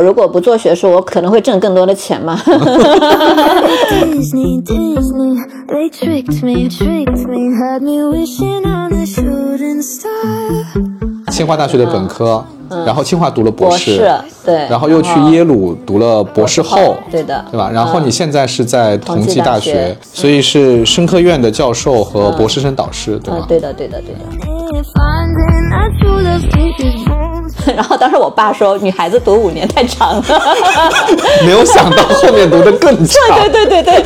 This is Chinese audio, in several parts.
如果不做学术，我可能会挣更多的钱嘛。清华大学的本科，然后清华读了博博士对然后又去耶鲁读了博士后，对的对吧？然后你现在是在同济大学所以是生科院的教授和博士生导师，对吧，？啊对的，对的，对的。然后当时我爸说，女孩子读五年太长了。没有想到后面读的更长。对对对对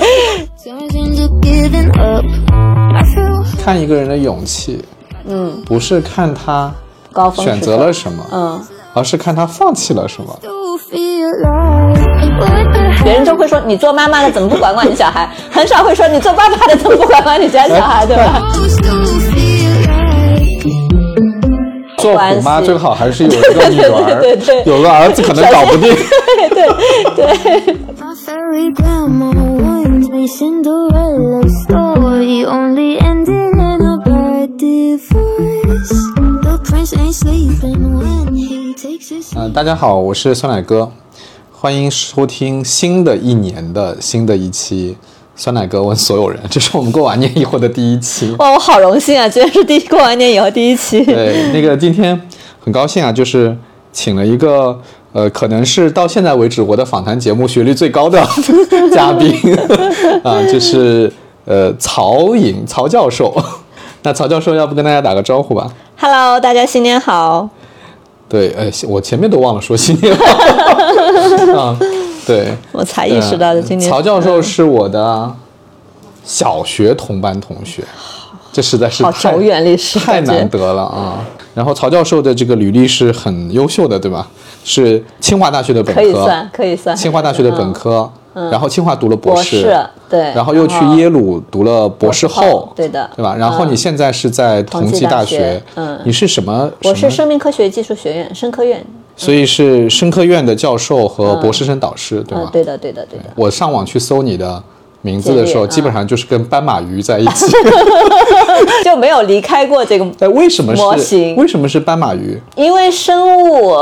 feel 看一个人的勇气，嗯，不是看他选择了什么，嗯，而是看他放弃了什么。别人就会说你做妈妈的怎么不管管你小孩，很少会说你做爸爸的怎么不管管你家小孩，对吧？做虎妈最好还是有一个女儿，对对对有个儿子可能搞不定。My fairy grandma warned me Cinderella story only ending in a bad divorce. The prince ain't sleeping when he takes his 嗯、大家好，我是酸奶哥，欢迎收听新的一年的新的一期酸奶哥问所有人，这是我们过完年以后的第一期。哇，我好荣幸啊！今天是第过完年以后第一期。对，那个今天很高兴啊，就是请了一个呃，可能是到现在为止我的访谈节目学历最高的 嘉宾 啊，就是呃曹颖曹教授。那曹教授，要不跟大家打个招呼吧？Hello，大家新年好。对，呃，我前面都忘了说新年好啊。对，我才意识到的，今年曹教授是我的小学同班同学，这实在是好太久远历史太难得了啊！然后曹教授的这个履历是很优秀的，对吧？是清华大学的本科，可以算，可以算。清华大学的本科，然后清华读了博博士对然后又去耶鲁读了博士后，对的对吧？然后你现在是在同济大同济大学嗯你是什么？我是生命科学技术学院生科院。所以是生科院的教授和博士生导师，对嗯吗？，对的，对的，对的。我上网去搜你的名字的时候，基本上就是跟斑马鱼在一起。就没有离开过这个，哎，为什么是模型为什么是斑马鱼？因为生物，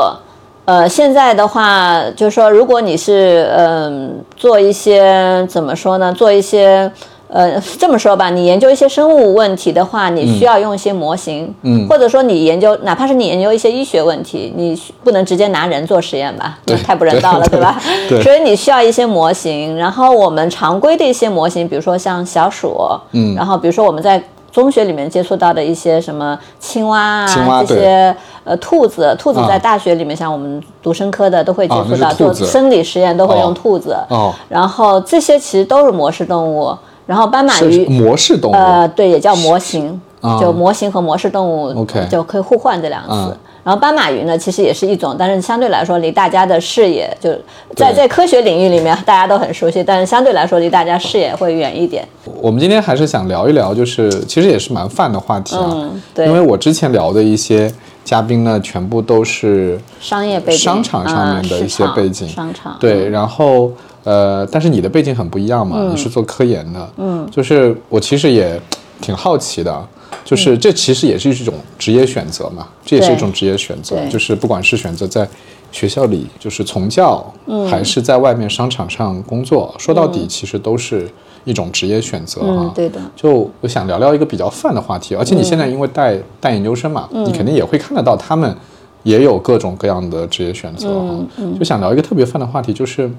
呃，现在的话，就是说，如果你是嗯、做一些怎么说呢，做一些。呃，这么说吧，你研究一些生物问题的话，你需要用一些模型，嗯或者说你研究，哪怕是你研究一些医学问题，你不能直接拿人做实验吧，那对太不人道了，对吧？对 所以你需要一些模型，然后我们常规的一些模型，比如说像小鼠，嗯然后比如说我们在中学里面接触到的一些什么青蛙啊，青蛙这些呃兔子，兔子啊在大学里面，像我们读生科的都会接触到，做生理实验都会哦用兔子。哦然后这些其实都是模式动物，然后斑马鱼。模式动物。呃，对，也叫模型，啊就模型和模式动物 OK 就可以互换这两个词。啊然后斑马鱼呢，其实也是一种，但是相对来说离大家的视野就在在科学领域里面大家都很熟悉，但是相对来说离大家视野会远一点。我们今天还是想聊一聊，就是其实也是蛮泛的话题啊。嗯对因为我之前聊的一些嘉宾呢，全部都是商业背景、商场上面的一些背景，商场对，然后呃，但是你的背景很不一样嘛，你是做科研的，嗯，就是我其实也挺好奇的，就是这其实也是一种职业选择嘛，这也是一种职业选择，就是不管是选择在学校里就是从教，嗯，还是在外面商场上工作，说到底其实都是一种职业选择哈。啊，对的。就我想聊聊一个比较泛的话题，而且你现在因为带、带研究生嘛，你肯定也会看得到他们也有各种各样的职业选择哈、就想聊一个特别泛的话题，就是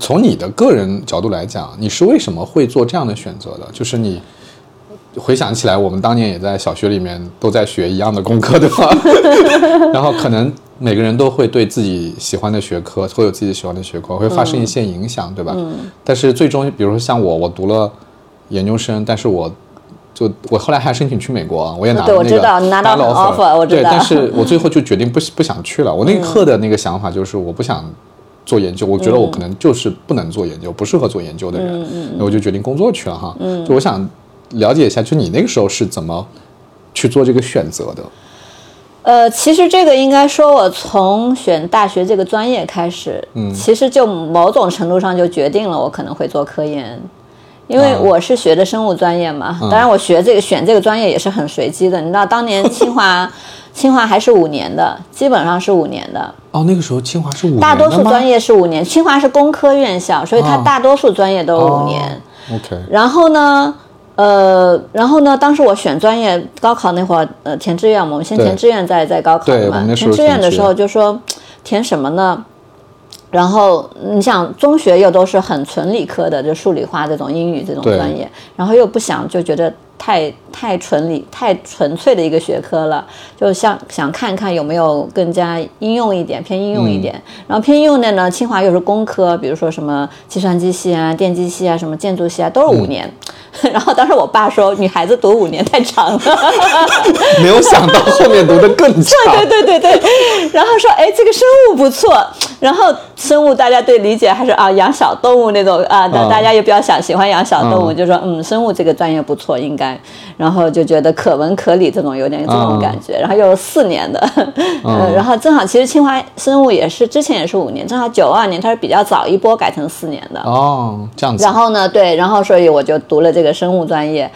从你的个人角度来讲，你是为什么会做这样的选择的？就是你回想起来，我们当年也在小学里面都在学一样的功课，对吧？然后可能每个人都会对自己喜欢的学科，会有自己喜欢的学科，会发生一些影响，对吧？但是最终，比如说像我，我读了研究生，但是我就我后来还申请去美国，我也拿了对我那个知道拿到了 offer，我知对，道但是我最后就决定不不想去了。我那一刻的那个想法就是我不想做研究，我觉得我可能就是不能做研究，不适合做研究的人，那我就决定工作去了哈。就我想了解一下，就你那个时候是怎么去做这个选择的？呃，其实这个应该说，我从选大学这个专业开始，嗯，其实就某种程度上就决定了我可能会做科研，因为啊我是学的生物专业嘛，嗯当然我学这个选这个专业也是很随机的。你知道当年清华 清华还是五年的，基本上是五年的，哦，那个时候清华是五年大多数专业是五年。清华是工科院校，所以它哦大多数专业都五年。哦 OK，然后呢，呃，然后呢，当时我选专业，高考那会儿，呃，填志愿嘛，我们先填志愿再再高考嘛填志愿的时候就说填什么呢？然后你想，中学又都是很纯理科的，就数理化这种英语这种专业，然后又不想就觉得太太纯理、太纯粹的一个学科了，就想想看看有没有更加应用一点、偏应用一点。然后偏应用的呢，清华又是工科，比如说什么计算机系啊、电机系啊、什么建筑系啊，都是五年。然后当时我爸说，女孩子读五年太长了。没有想到后面读的更 长。对对对对，然后说，哎，这个生物不错。然后生物大家对理解还是啊，养小动物那种啊，大嗯大家也比较想喜欢养小动物，嗯就说嗯，生物这个专业不错，应该。然后就觉得可文可理这种有点这种嗯感觉。然后又是四年的，呃，然后正好其实清华生物也是之前也是五年，正好九二年它是比较早一波改成四年的。哦，这样子然。后呢，对，然后所以我就读了这个生物专业，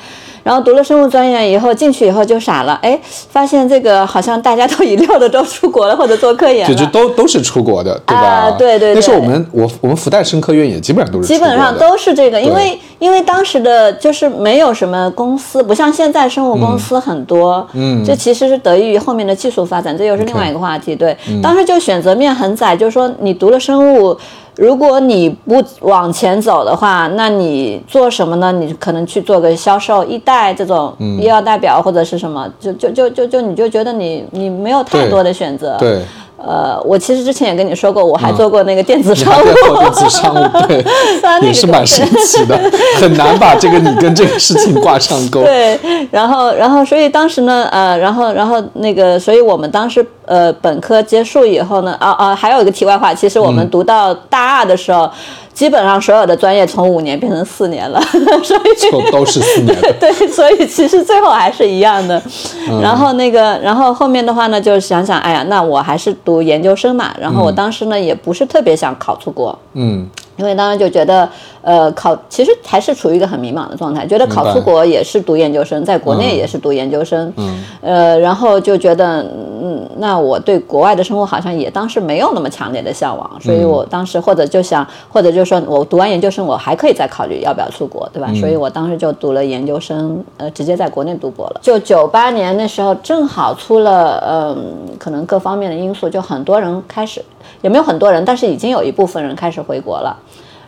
然后读了生物专业以后进去以后就傻了，哎，发现这个好像大家都一溜的都出国了或者做科研就就。都都是出国的，对吧？啊对对对那时候我们我我们复旦生科院也基本上都是基本上都是这个，因为因为当时的就是没有什么公司，不像现在生物公司很多，嗯这其实是得益于后面的技术发展，这又是另外一个话题。对，嗯当时就选择面很窄，就是说你读了生物。如果你不往前走的话，那你做什么呢？你可能去做个销售、一代这种嗯医药代表或者是什么，就就就就就你就觉得你你没有太多的选择。对，呃，我其实之前也跟你说过，我还做过那个电子商务，做电子商务，对。啊那，个也是蛮神奇的，很难把这个你跟这个事情挂上钩。对，然后然后所以当时呢，呃，然后然后那个，所以我们当时呃本科结束以后呢，啊啊，还有一个题外话，其实我嗯。们读到大二的时候，基本上所有的专业从五年变成四年了，所以就都是四年的。对，所以其实最后还是一样的。嗯然后那个，然后后面的话呢，就想想，哎呀，那我还是读研究生嘛。然后我当时呢，也不是特别想考出国。嗯，因为当时就觉得，呃，考其实还是处于一个很迷茫的状态，觉得考出国也是读研究生，在国内嗯也是读研究生，嗯，呃，然后就觉得，嗯，那我对国外的生活好像也当时没有那么强烈的向往，所以嗯我当时或者就想，或者就说我读完研究生，我还可以再考虑要不要出国，对吧？嗯所以我当时就读了研究生，呃，直接在国内读博了。就九八年那时候正好出了，嗯、可能各方面的因素，就很多人开始，也没有很多人，但是已经有一部分人开始回国了。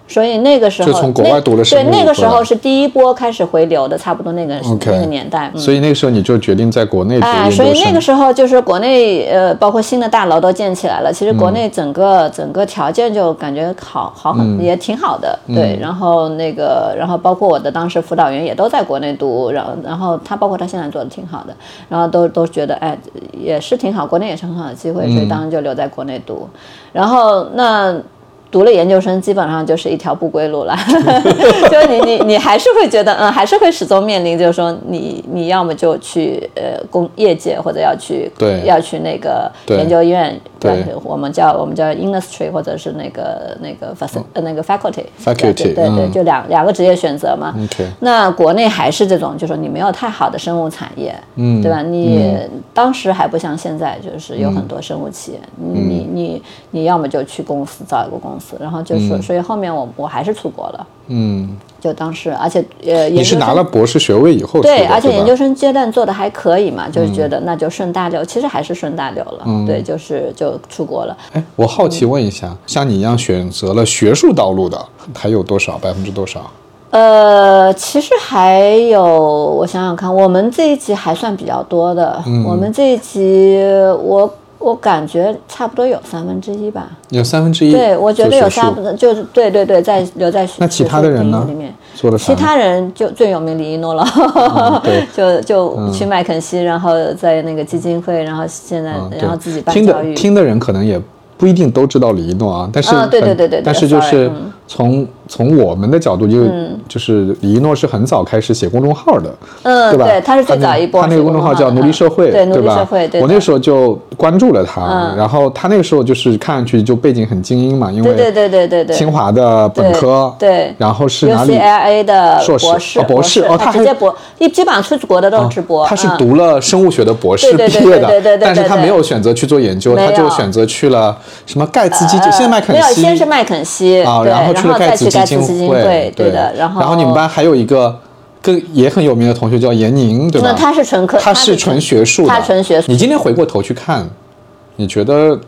所以那个时候，就从国外读了那生物对，那个时候是第一波开始回流的，差不多那个那个年代。嗯所以那个时候你就决定在国内读哎，所以那个。时候就是国内呃，包括新的大楼都建起来了，其实国内整个、整个条件就感觉好好很、也挺好的，对。然后那个，然后包括我的当时辅导员也都在国内读，然后然后他包括他现在做的挺好的，然后都都觉得哎也是挺好，国内也是很好的机会，所以当时就留在国内读。然后那。读了研究生，基本上就是一条不归路了。就你你你还是会觉得，嗯，还是会始终面临，就是说你你要么就去呃工业界，或者要去对。要去那个对研究院，对。吧我们叫我们叫 industry，或者是那个那个 fac 呃那个 faculty Faculty，对对就两两个职业选择嘛。那国内还是这种，就说你没有太好的生物产业，嗯。对吧？你、当时还不像现在，就是有很多生物企业，嗯。你你你你要么就去公司找一个公司，然后就是，所以后面我我还是出国了，嗯，就当时，而且呃，你是拿了博士学位以后对，而且研究生阶段做的还可以嘛，就是觉得那就顺大流，其实还是顺大流了，对，就是就出国了。哎，我好奇问一下，像你一样选择了学术道路的，还有多少？百分之多少？呃，其实还有，我想想看，我们这一集还算比较多的。嗯我们这一集，我我感觉差不多有三分之一吧。有三分之一。对，我觉得有三分，就是对对对，在留在那其他的人呢里面？其他人就最有名李一诺了，对 就就去麦肯锡，然后在那个基金会，然后现在嗯，然后自己办教育。的听的人可能也不一定都知道李一诺啊，但是啊对对对对对但是就是嗯从从我们的角度就、就是李一诺是很早开始写公众号的，嗯，对吧？他是最早一波他那个公众号叫“奴隶社会”，对，奴隶吧？社会，对。我那时候就关注了他，嗯。然后他那个时候就是看上去就背景很精英嘛，因为对对对对对对，清华的本科，对，然后是哪里？UCLA 的硕士博士，哦博士哦他还直接博，一基本上出国的都是直播。他是嗯。读了生物学的博士对对毕业对对对对对的，但是他没有选择去做研究，他就选择去了什么盖茨基现在麦肯没有，锡先是麦肯锡啊，然后去了盖茨基基金会，对的，然后然后你们班还有一个更也很有名的同学叫严宁，对吧？那他是纯科，他是纯学术的，他纯学术。你今天回过头去看，你觉得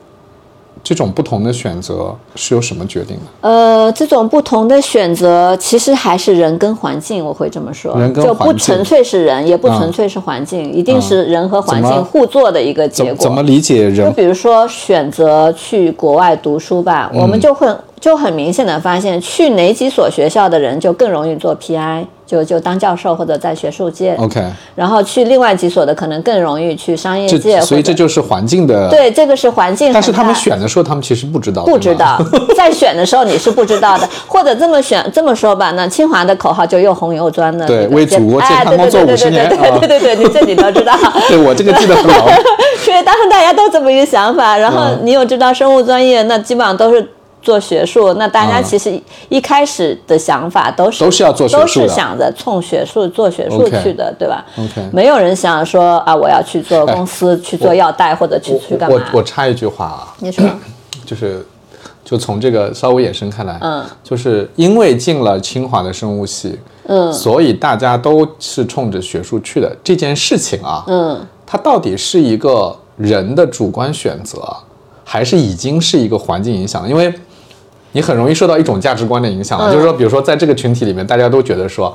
这种不同的选择是由什么决定的？呃，这种不同的选择，其实还是人跟环境，我会这么说，人跟就不纯粹是人，也不纯粹是环境，一定是人和环境互作的一个结果。怎怎么理解人就人？比如说选择去国外读书吧，嗯我们就会就很明显的发现，去哪几所学校的人就更容易做 PI，就就当教授或者在学术界。OK，然后去另外几所的可能更容易去商业界，所以这就是环境的。，对这个是环境。但是他们选的时候，他们其实不知道，不知道，在选的时候你是不知道的，或者这么选这么说吧，那清华的口号就又红又专的，对为祖国健哎康工作对对对50年对对啊对对对对，你这你都知道。对我这个记得很牢。所以当时大家都这么一个想法，然后嗯你又知道生物专业，那基本上都是。做学术，那大家嗯其实一开始的想法都是都是要做学术都是想着冲学术做学术去的，对吧？OK 没有人想说啊，我要去做公司、去做药代或者去去干嘛。我？我插一句话啊，你说，就是就从这个稍微延伸开来，嗯，就是因为进了清华的生物系，嗯。所以大家都是冲着学术去的这件事情啊，嗯，它到底是一个人的主观选择，还是已经是一个环境影响？因为你很容易受到一种价值观的影响，嗯。就是说，比如说在这个群体里面，大家都觉得说。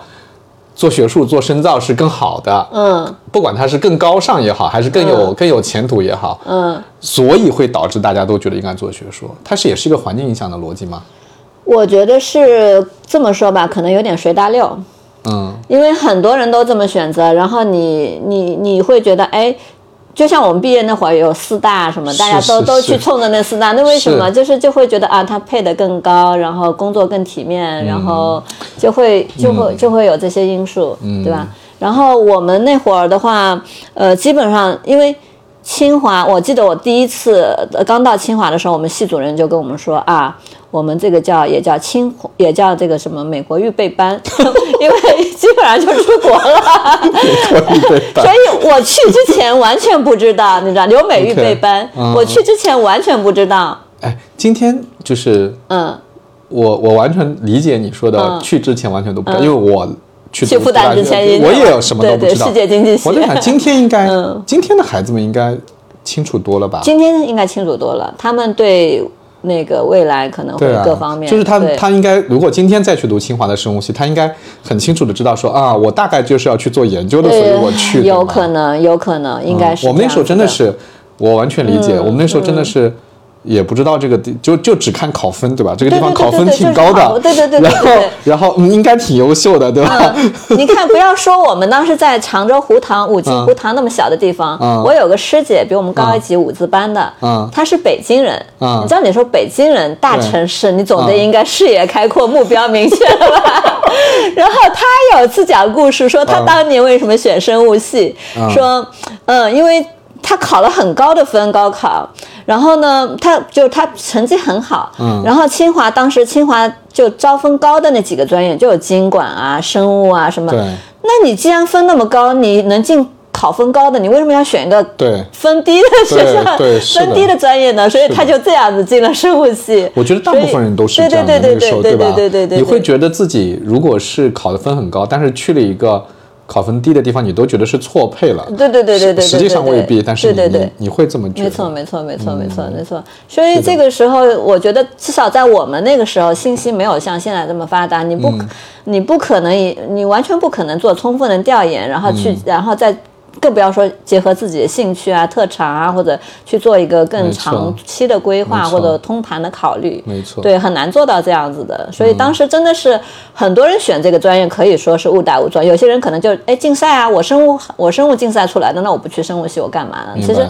做学术、做深造是更好的，嗯。不管它是更高尚也好，还是更有、更有前途也好，嗯，所以会导致大家都觉得应该做学术，它是也是一个环境影响的逻辑吗？我觉得是这么说吧，可能有点随大流，嗯，因为很多人都这么选择，然后你你你会觉得，哎，就像我们毕业那会儿有四大什么，大家都都去冲着那四大，那为什么？是就是就会觉得啊，他配的更高，然后工作更体面，然后就会就会就会有这些因素，对吧？然后我们那会儿的话，呃，基本上因为。清华，我记得我第一次呃刚到清华的时候，我们系主任就跟我们说啊，我们这个叫也叫清也叫这个什么美国预备班，因为基本上就出国了，所以我去之前完全不知道，你知道留美预备班我去之前完全不知道，哎，今天就是嗯，我我完全理解你说的，嗯。去之前完全都不知道，因为我去去复旦之前也我也有什么都不知道。对对世界经济系我在想，今天应该，嗯。今天的孩子们应该清楚多了吧？今天应该清楚多了，他们对那个未来可能会各方面，就是他他应该，如果今天再去读清华的生物系，他应该很清楚的知道说啊，我大概就是要去做研究的，所以我去。有可能，有可能，应该是、嗯我们那时候真的，是，我完全理解。嗯我们那时候真的是也不知道这个地，就就只看考分，对吧？这个地方考分挺高的，对对对对然后然后嗯，应该挺优秀的，对吧？你看，不要说我们当时在常州湖塘五级湖塘那么小的地方，嗯。我有个师姐比我们高一级五字班的，嗯。她是北京人，嗯。你知道你说北京人大城市，你总得嗯。应该视野开阔、目标明确了吧？然后她有一次讲故事，说她嗯。当年为什么选生物系，嗯。说，嗯，因为。她考了很高的分，高考，然后呢，他就他成绩很好，嗯然后清华当时清华就招分高的那几个专业，就有经管啊、生物啊什么。对那你既然分那么高，你能进考分高的，你为什么要选一个对，分低的学校、分低的专业呢？所以他就这样子进了生物系。我觉得大部分人都是这样的。对对对那个时候，对吧？对对对，你会觉得自己如果是考的分很高，但是去了一个考分低的地方，你都觉得是错配了。对对对对对对，实际上未必，但是你对对对你你会这么觉得。没错，没错，没错，没错，没错。所以这个时候，我觉得至少在我们那个时候，信息没有像现在这么发达，你不，你不可能以，你完全不可能做充分的调研，然后去，然后再。更不要说结合自己的兴趣啊、特长啊，或者去做一个更长期的规划或者通盘的考虑。没错对，很难做到这样子的。所以当时真的是很多人选这个专业，可以说是误打误撞。有些人可能就哎竞赛啊，我生物我生物竞赛出来的，那我不去生物系，我干嘛呢？其实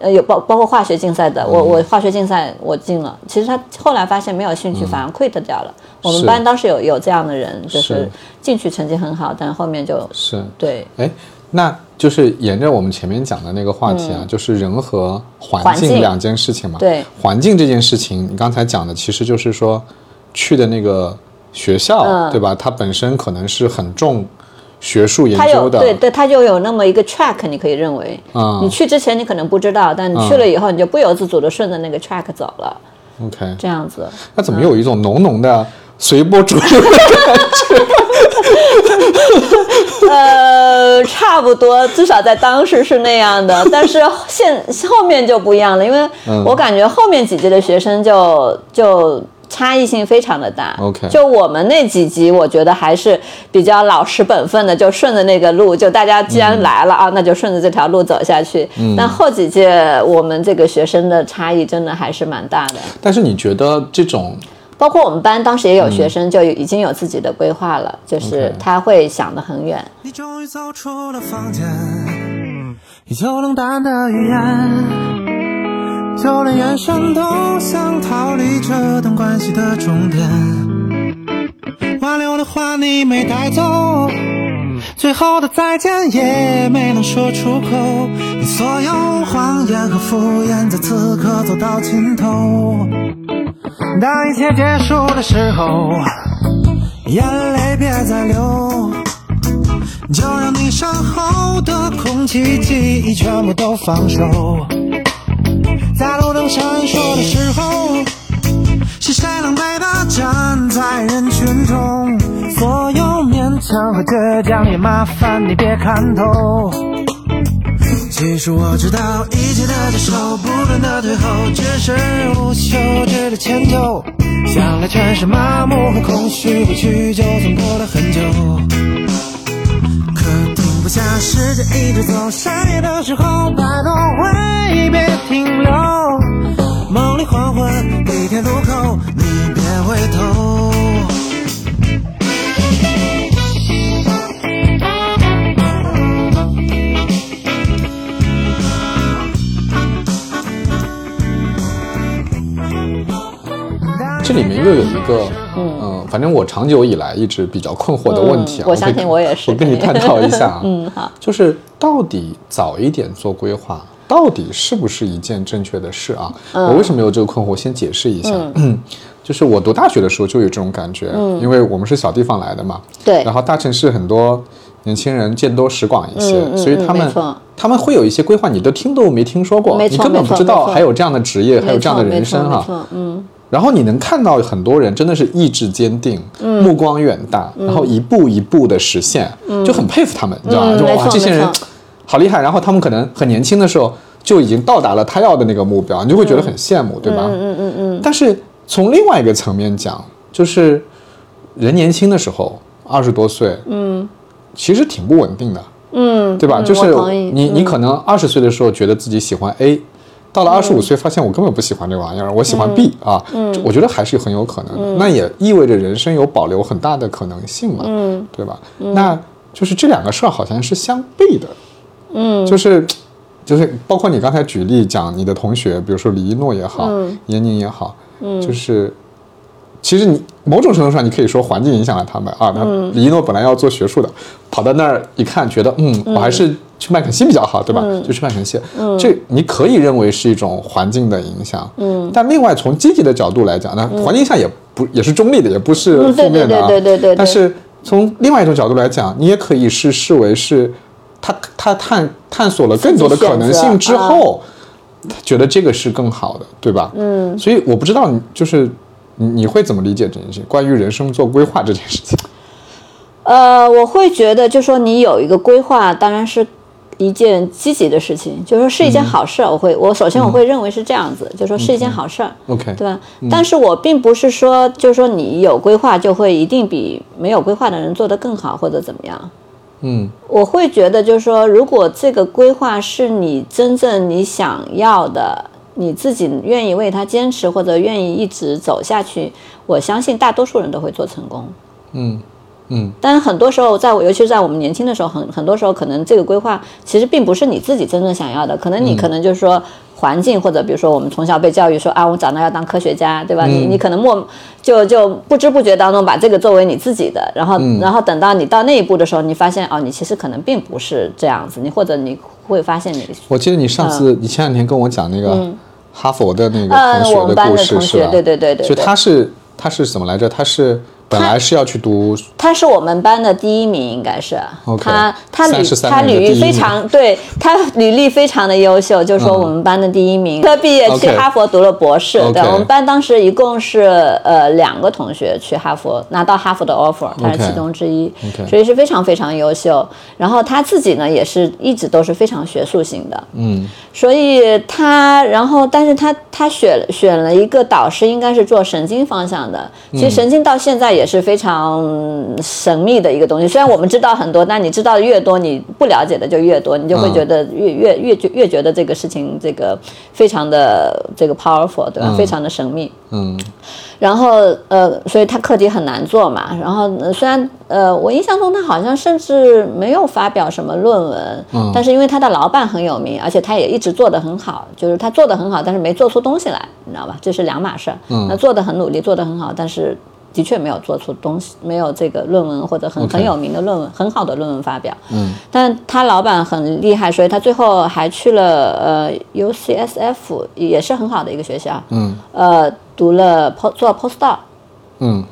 呃，有包包括化学竞赛的，我我化学竞赛我进了，其实他后来发现没有兴趣，反而 quit 掉了。我们班当时有有这样的人，就是是进去成绩很好，但后面就是对哎，那就是沿着我们前面讲的那个话题啊，就是人和环境境。两件事情嘛。对，环境这件事情，你刚才讲的其实就是说去的那个学校，嗯。对吧？它本身可能是很重学术研究的，对对，它就有那么一个 track，你可以认为，嗯。你去之前你可能不知道，但你去了以后，你就不由自主的顺着那个 track 走了，OK，这样子。那怎么有一种浓浓的随波逐流的 呃，差不多，至少在当时是那样的，但是现后面就不一样了，因为嗯我感觉后面几届的学生就就差异性非常的大。OK 就我们那几级，我觉得还是比较老实本分的，就顺着那个路，就大家既然来了、啊，那就顺着这条路走下去。但后几届我们这个学生的差异真的还是蛮大的。但是你觉得这种包括我们班当时也有学生就已经有自己的规划了，就是他会想得很远。你终于走出了房间，依旧冷淡的语言，就连眼神都想逃离这段关系的终点。挽留的话你没带走，最后的再见也没能说出口。你所有谎言和敷衍在此刻走到尽头。当一切结束的时候，眼泪别再流。就让你身后的空气记忆全部都放手，在路灯闪烁的时候，是谁狼狈的站在人群中？所有勉强和倔强也麻烦你别看透。其实我知道一切的接受，不断的退后，只是无休止的迁就。想来全是麻木和空虚，过去就算过了很久。可停不下，时间一直走，深夜的时候，拜托回别停留。梦里黄昏，地铁路口，你别回头。这里面又有一个，嗯、反正我长久以来一直比较困惑的问题啊，嗯我相信跟我也是。我跟你探讨一下啊，嗯，好，就是到底早一点做规划，到底是不是一件正确的事啊？嗯。我为什么有这个困惑？先解释一下，就是我读大学的时候就有这种感觉，因为我们是小地方来的嘛，嗯对。然后大城市很多年轻人见多识广一些，嗯嗯所以他们他们会有一些规划，你都听都没听说过，你根本不知道还有这样的职业，还有这样的人生哈、错没错，嗯，然后你能看到很多人真的是意志坚定，目光远大，然后一步一步的实现，就很佩服他们，你知道吧？就哇，这些人好厉害。然后他们可能很年轻的时候就已经到达了他要的那个目标，你就会觉得很羡慕，对吧？嗯嗯嗯。但是从另外一个层面讲，就是人年轻的时候，二十多岁，嗯，其实挺不稳定的，嗯，对吧？嗯就是你你可能二十岁的时候觉得自己喜欢 A，到了二十五岁发现我根本不喜欢这玩意儿，我喜欢 B 啊，我觉得还是很有可能的。那也意味着人生有保留很大的可能性嘛，对吧？那就是这两个事儿好像是相悖的，嗯，就是。就是包括你刚才举例讲你的同学，比如说李一诺也好，闫宁也好，就是其实你某种程度上，你可以说环境影响了他们啊。那李一诺本来要做学术的，跑到那儿一看，觉得嗯，我还是去麦肯锡比较好，对吧？就去麦肯锡。这你可以认为是一种环境的影响，嗯。但另外从积极的角度来讲，那环境影响也不也是中立的，也不是负面的啊。对对对但是从另外一种角度来讲，你也可以是视为是他他探探索了更多的可能性之后，他觉得这个是更好的，对吧？嗯。所以我不知道你就是你你会怎么理解这件事情？关于人生做规划这件事情。呃，我会觉得，就说你有一个规划，当然是一件积极的事情，就是说是一件好事。我会，我首先我会认为是这样子，就说是一件好事儿。OK，对吧？但是我并不是说，就是说你有规划就会一定比没有规划的人做得更好或者怎么样。嗯我会觉得，就是说，如果这个规划是你真正你想要的，你自己愿意为他坚持或者愿意一直走下去，我相信大多数人都会做成功。嗯嗯，但是很多时候在我，尤其是在我们年轻的时候，很很多时候可能这个规划其实并不是你自己真正想要的，可能你可能就是说环境或者比如说我们从小被教育说啊，我长大要当科学家，对吧？你你可能默就就不知不觉当中把这个作为你自己的，然后、然后等到你到那一步的时候，你发现哦，你其实可能并不是这样子，你或者你会发现你我记得你上次，你前两天跟我讲那个哈佛的那个嗯同学的故事，是吧？对对对对就他是他是怎么来着？他是本来是要去读他是我们班的第一名，应该是。他他履他履历非常对他履历非常的优秀，就是说我们班的第一名，他毕业去哈佛读了博士。对，我们班当时一共是呃两个同学去哈佛拿到哈佛的 offer，他是其中之一。所以是非常非常优秀。然后他自己呢也是一直都是非常学术型的，嗯。所以他，然后，但是他他选选了一个导师，应该是做神经方向的。其实神经到现在也是非常神秘的一个东西。虽然我们知道很多，但你知道的越多，你不了解的就越多，你就会嗯觉得越越越觉越觉得这个事情这个非常的这个 powerful，对吧？嗯非常的神秘。嗯然后呃，所以他课题很难做嘛。然后、呃虽然呃，我印象中他好像甚至没有发表什么论文，嗯但是因为他的老板很有名，而且他也一直做得很好，就是他做得很好，但是没做出东西来，你知道吧？这是两码事儿。嗯那做得很努力，做得很好，但是。的确没有做出东西，没有这个论文或者很很有名的论文，很好的论文发表。嗯但他老板很厉害，所以他最后还去了呃 UCSF，也是很好的一个学校。嗯呃，读了 post 做 postdoc，嗯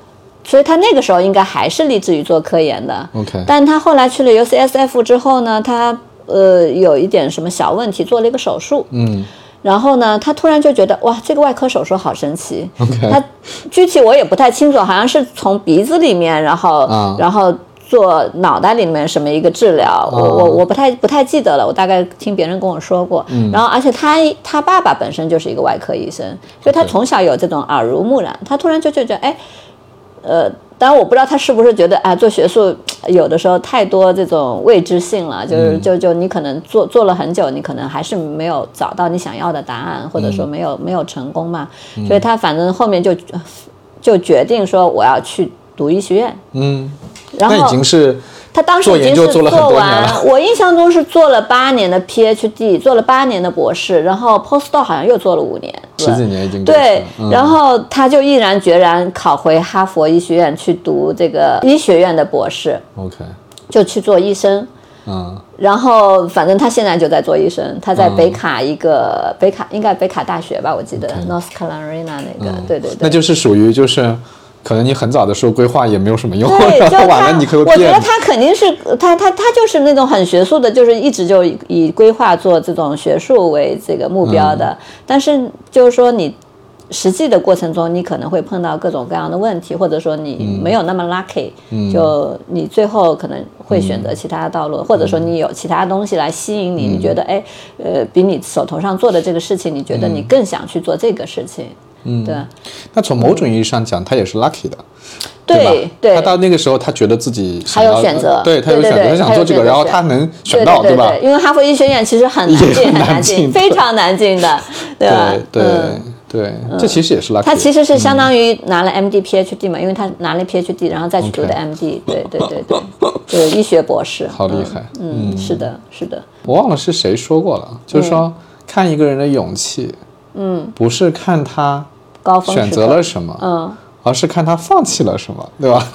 所以他那个时候应该还是立志于做科研的。，OK，但他后来去了 UCSF 之后呢，他呃有一点什么小问题，做了一个手术。嗯然后呢，他突然就觉得哇，这个外科手术好神奇。他具体我也不太清楚，好像是从鼻子里面，然后、啊然后做脑袋里面什么一个治疗，我我我不太不太记得了，我大概听别人跟我说过。嗯然后而且他他爸爸本身就是一个外科医生，所以他从小有这种耳濡目染，他突然就觉得哎。呃，当然我不知道他是不是觉得啊，做学术有的时候太多这种未知性了，就是嗯。就就你可能做做了很久，你可能还是没有找到你想要的答案，或者说嗯。没有没有成功嘛，所以他反正后面就就决定说我要去读医学院，嗯，然后那已经是他当时做已经是做完了，我印象中是做了八年的 PhD，做了八年的博士，然后 postdoc 好像又做了五年，十几年已经对，嗯。然后他就毅然决然考回哈佛医学院去读这个医学院的博士，OK，就去做医生。嗯。然后反正他现在就在做医生，他在嗯北卡一个、北卡应该北卡大学吧，我记得 North Carolina 那个，嗯，对对对，那就是属于就是，可能你很早的时候规划也没有什么用，对，然就他，后完了你可以我觉得他肯定是他他他就是那种很学术的，就是一直就以以规划做这种学术为这个目标的。嗯。但是就是说你实际的过程中，你可能会碰到各种各样的问题，或者说你没有那么 lucky，、就你最后可能会选择其他的道路，或者说你有其他东西来吸引你，你觉得哎呃比你手头上做的这个事情，你觉得你更想去做这个事情，嗯，对。那从某种意义上讲，他也是 lucky 的。对吧？对，他到那个时候，他觉得自己还有选择对他有选择，他想做这个，然后他能选到，吧？对吧，因为哈佛医学院其实很难进，很难进，非常难进的，对吧？对对这其实也是 lucky 的。他其实是相当于拿了 MD、PhD 嘛，因为他拿了 PhD，然后再去读的 MD，对对对对，就是医学博士。好厉害嗯，嗯是的，是的，我忘了是谁说过了，就是说看一个人的勇气，嗯，不是看他高峰选择了什么，嗯，而是看他放弃了什么，对吧？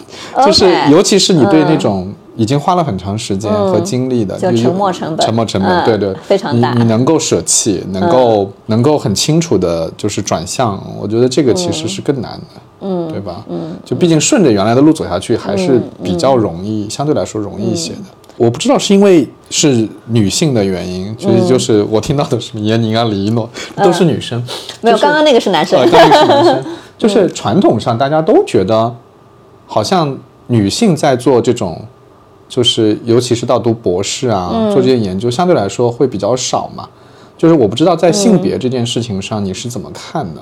就是尤其是你对那种已经花了很长时间和精力的，就沉没成本。沉没成本，嗯对对，非常大。你你能够舍弃，能够能够很清楚的，就是转向，我觉得这个其实是更难的，嗯，对吧？嗯，就毕竟顺着原来的路走下去还是比较容易，相对来说容易一些的。我不知道是因为是女性的原因，其实就是我听到的什么闫宁啊、李一诺都是女生，没有，刚刚那个是男生。呃，，刚刚是男生，就是传统上大家都觉得，好像女性在做这种，就是尤其是到读博士啊，做这些研究，相对来说会比较少嘛。就是我不知道在性别这件事情上你是怎么看的？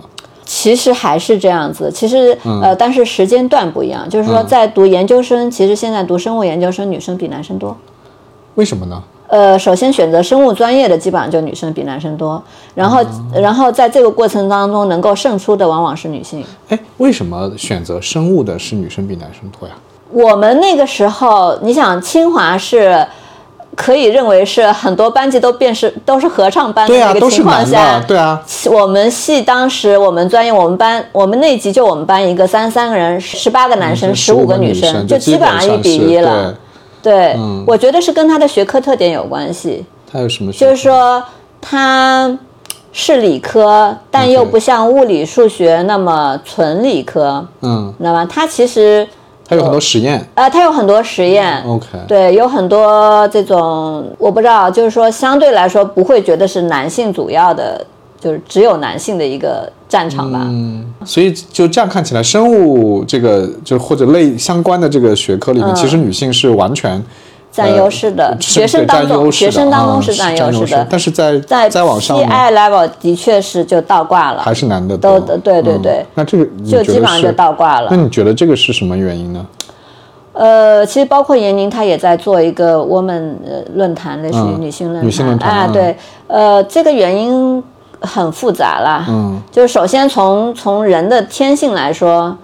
其实还是这样子，其实、嗯呃，但是时间段不一样，就是说在读研究生，其实现在读生物研究生女生比男生多。为什么呢？呃，首先选择生物专业的基本上就女生比男生多，然后、然后在这个过程当中能够胜出的往往是女性。哎，为什么选择生物的是女生比男生多呀？我们那个时候，你想清华是。可以认为是很多班级都变是都是合唱班的对啊，那个情况下，的，对啊，我们系当时我们专业我们班我们那级就我们班一个三十三个人，十八个男生，十五个女生，就基本上一比一了。对，嗯我觉得是跟他的学科特点有关系，他有什么？就是说他是理科，但又不像物理、数学那么纯理科，嗯，知道吗？他其实他有很多实验。呃，他有很多实验。OK，对，有很多这种，我不知道，就是说相对来说不会觉得是男性主要的，就是只有男性的一个战场吧。嗯，所以就这样看起来，生物这个就或者类相关的这个学科里面，嗯其实女性是完全占优势的，呃学生当中，学生当中啊是占优优势的，但是在在再往上呢，PI level 的确是就倒挂了，还是男的都多对对对嗯那这个就基本上就倒挂了那。你觉得这个是什么原因呢？呃，其实包括闫宁，她也在做一个 woman 呃论坛，类似于嗯女性论坛。女性论坛啊，嗯对，呃，这个原因很复杂啦。嗯，就是首先从从人的天性来说，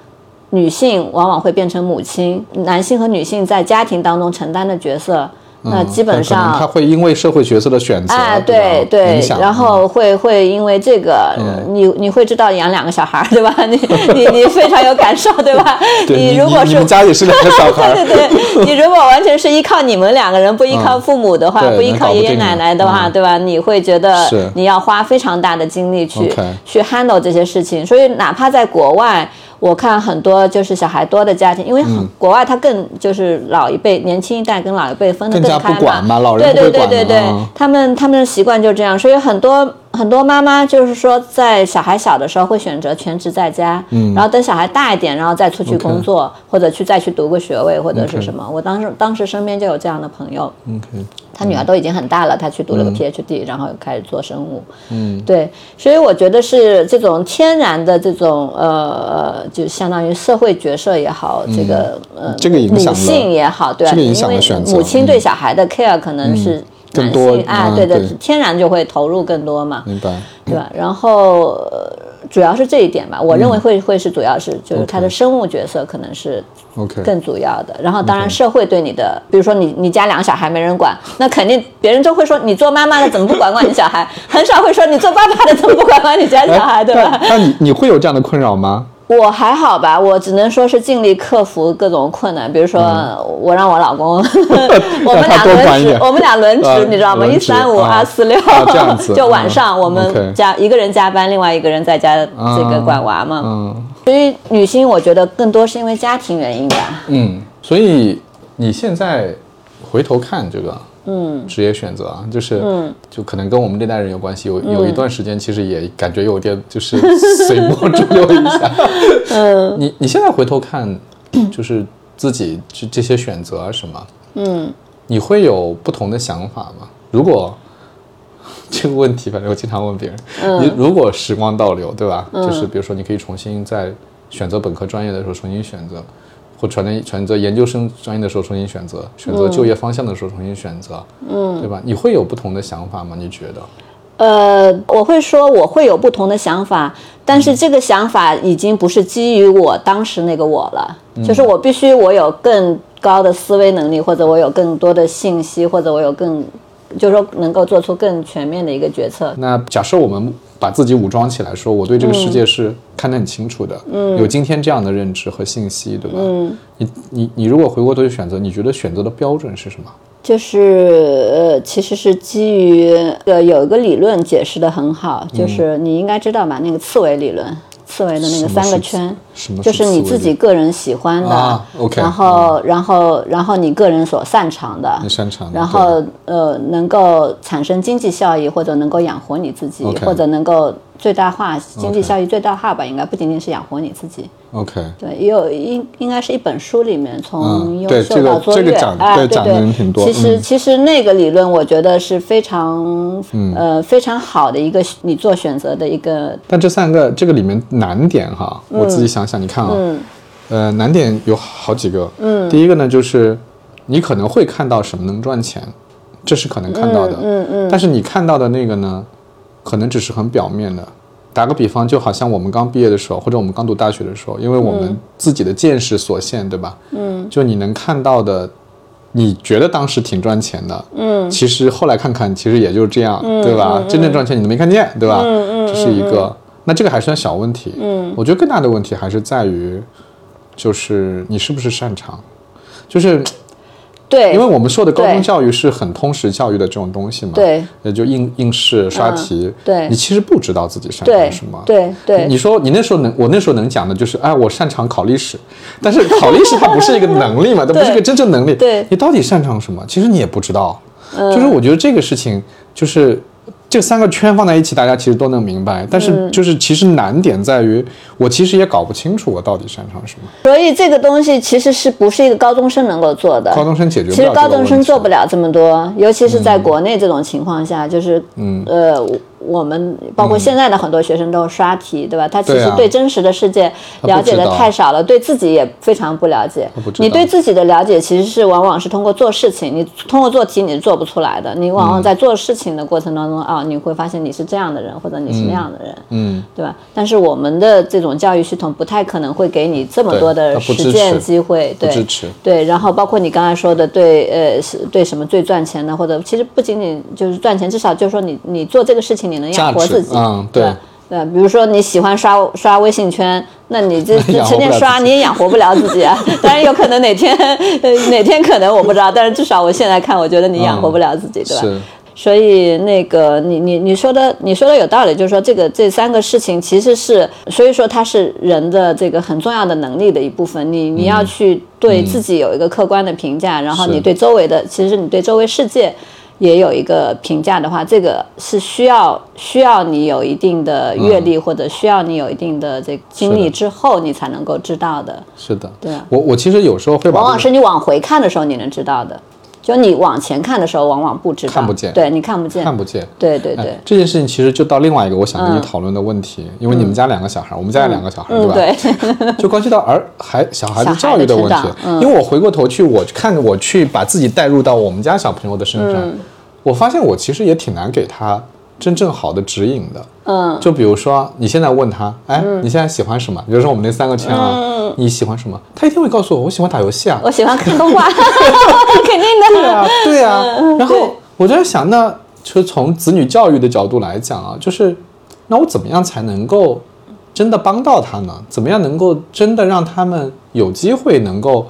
女性往往会变成母亲，男性和女性在家庭当中承担的角色，那基本嗯可能他。会因为社会角色的选择，哎，对对然后会会因为这个，嗯你你会知道养两个小孩儿，对吧？你你你非常有感受，对吧？对你如果是你们家也是两个小孩儿，对对对，你如果完全是依靠你们两个人，不依靠父母的话，嗯不依靠爷爷奶奶的话，嗯对吧？你会觉得是你要花非常大的精力去去 handle 这些事情。所以哪怕在国外，我看很多就是小孩多的家庭，因为国外他更就是老一辈、年轻一代跟老一辈分得更加开嘛嘛，老人对对对不会管的对对啊，他们他们的习惯就这样，所以很多很多妈妈就是说，在小孩小的时候会选择全职在家，嗯，然后等小孩大一点，然后再出去工作，或者去再去读个学位或者是什么。我当时当时身边就有这样的朋友，OK，他女儿都已经很大了，他去读了个 PhD，、然后开始做生物。嗯，对，所以我觉得是这种天然的这种呃，就相当于社会角色也好，这个呃，嗯这个影响女性也好，对吧、这个影响了因为选择。母亲对嗯。小孩的 care 可能是更男多性啊，嗯对的对，天然就会投入更多嘛。明白。对吧？然后、呃主要是这一点吧，我认为会会是主要是就是他的生物角色可能是 OK，更主要的。然后当然社会对你的，比如说你你家两个小孩没人管，那肯定别人就会说你做妈妈的怎么不管管你小孩，很少会说你做爸爸的怎么不管管你家小孩，对吧？那那你你会有这样的困扰吗？我还好吧，我只能说是尽力克服各种困难，比如说我让我老公，我们俩轮值我们俩轮值啊，你知道吗？一三五啊二四六 就晚上嗯我们加一个人加班，另外一个人在家这个管娃嘛。嗯所以女性我觉得更多是因为家庭原因吧。嗯，所以你现在回头看这个。嗯，职业选择啊，就是，嗯，就可能跟我们这代人有关系。有有一段时间，其实也感觉有点 就是 随波逐流一下。嗯，你你现在回头看，就是自己这这些选择啊什么，嗯，你会有不同的想法吗？如果这个问题，反正我经常问别人，你如果时光倒流，对吧？就是比如说，你可以重新在选择本科专业的时候重新选择，或选择选择研究生专业的时候重新选择，选择就业方向的时候重新选择，嗯，对吧？你会有不同的想法吗？你觉得？呃，我会说我会有不同的想法，但是这个想法已经不是基于我当时那个我了，就是我必须我有更高的思维能力，或者我有更多的信息，或者我有更，就是说能够做出更全面的一个决策。那假设我们把自己武装起来，说我对这个世界是看得很清楚的，嗯，有今天这样的认知和信息，对吧？嗯，你你你如果回过头去选择，你觉得选择的标准是什么？就是呃，其实是基于呃有一个理论解释的很好，就是你应该知道吧，那个刺猬理论，刺猬的那个三个圈，什么就是你自己个人喜欢的，啊，OK，然后然后然后你个人所擅长的，你擅长的然后呃能够产生经济效益，或者能够养活你自己或者能够最大化经济效益最大化吧，应该不仅仅是养活你自己。OK，对，也有应应该是一本书里面从优秀到卓越，对对。讲的人挺多其实、嗯。其实那个理论，我觉得是非常、呃非常好的一个你做选择的一个但这三个这个里面难点哈，我自己想想，你看啊，呃，难点有好几个。嗯，第一个呢，就是你可能会看到什么能赚钱，这是可能看到的。嗯嗯。但是你看到的那个呢，可能只是很表面的，打个比方，就好像我们刚毕业的时候，或者我们刚读大学的时候，因为我们自己的见识所限，对吧？嗯，就你能看到的，你觉得当时挺赚钱的，嗯，其实后来看看，其实也就是这样，对吧？真正赚钱你都没看见，对吧？嗯嗯，这是一个，那这个还算小问题。嗯，我觉得更大的问题还是在于，就是你是不是擅长，就是。对，因为我们受的高中教育是很通识教育的这种东西嘛，对，也就应应试刷题，对你其实不知道自己擅长什么，对对你说你那时候能，我那时候能讲的就是，哎，我擅长考历史，但是考历史它不是一个能力嘛，它不是一个真正能力，对嗯你到底擅长什么？其实你也不知道，就是我觉得这个事情就是。这三个圈放在一起，大家其实都能明白，但嗯。是就是其实难点在于，我其实也搞不清楚我到底擅长什么。所以这个东西其实是不是一个高中生能够做的？高中生解决不了其实高中生做不了这么多，尤其是在国内这种情况下，就是嗯。呃，我们包括现在的很多学生都刷题，对吧？他其实对真实的世界了解的太少了，对自己也非常不了解你对自己的了解其实是往往是通过做事情，你通过做题你是做不出来的。你往往在做事情的过程当中啊，你会发现你是这样的人，或者你是那样的人。嗯，对吧？但是我们的这种教育系统不太可能会给你这么多的实践机会，对，支持对。然后包括你刚才说的，对，呃，是对什么最赚钱的，或者其实不仅仅就是赚钱，至少就是说你你做这个事情你能养活自己，嗯对对，比如说你喜欢刷刷微信圈，那你这这成天刷你也养活不了自己啊。当然有可能哪天呃 哪天可能我不知道，但是至少我现在看，我觉得你养活不了自己，对吧？是，所以那个你你你说的你说的有道理，就是说这个这三个事情其实是，所以说它是人的这个很重要的能力的一部分。你你要去对自己有一个客观的评价，然后你对周围的，其实你对周围世界。也有一个评价的话，这个是需要需要你有一定的阅历，或者需要你有一定的这经历之后，你才能够知道的。是的，对啊我我其实有时候会往往是你往回看的时候，你能知道的。就你往前看的时候，往往不知道，看不见。对你看不见，看不见。哎对对。对，这件事情其实就到另外一个我想跟你嗯。讨论的问题，因为你们家两个小孩，我们家也两个小孩，嗯，吧？对，就关系到儿孩小孩子教育的问题。嗯。因为我回过头去，我看我去把自己带入到我们家小朋友的身上，嗯。我发现我其实也挺难给他真正好的指引的。嗯，就比如说，你现在问他，哎，你现在喜欢什么？比如说我们那三个圈啊，你喜欢什么？他一定会告诉我，我喜欢打游戏啊。嗯 我喜欢看动画，肯定的。对啊，对啊。然后对我就在想，那就从子女教育的角度来讲啊，就是那我怎么样才能够真的帮到他呢？怎么样能够真的让他们有机会能够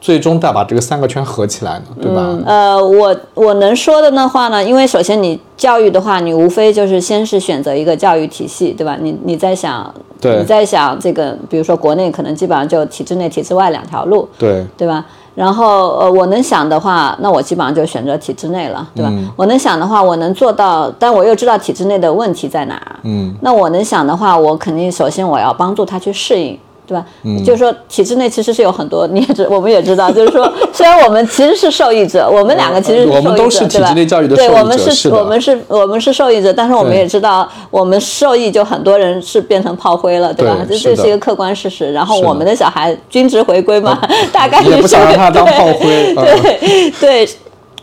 最终再把这个三个圈合起来呢？对吧？呃，我我能说的的话呢，因为首先你教育的话，你无非就是先是选择一个教育体系，对吧？你你在想，对你在想这个，比如说国内可能基本上就体制内、体制外两条路，对，对吧？然后呃，我能想的话，那我基本上就选择体制内了，对吧？嗯我能想的话，我能做到，但我又知道体制内的问题在哪儿。嗯，那我能想的话，我肯定首先我要帮助他去适应。对吧？嗯就是说，体制内其实是有很多，你也知，我们也知道，就是说，虽然我们其实是受益者，我们两个其实是受益者，我们都是体对吧制内教育的对，受益我们是，是我们是，我们是受益者，但是我们也知道，我们受益就很多人是变成炮灰了，对吧？这这是一个客观事实。然后我们的小孩均值回归嘛，大概率是也不想让他当对炮灰。嗯对对，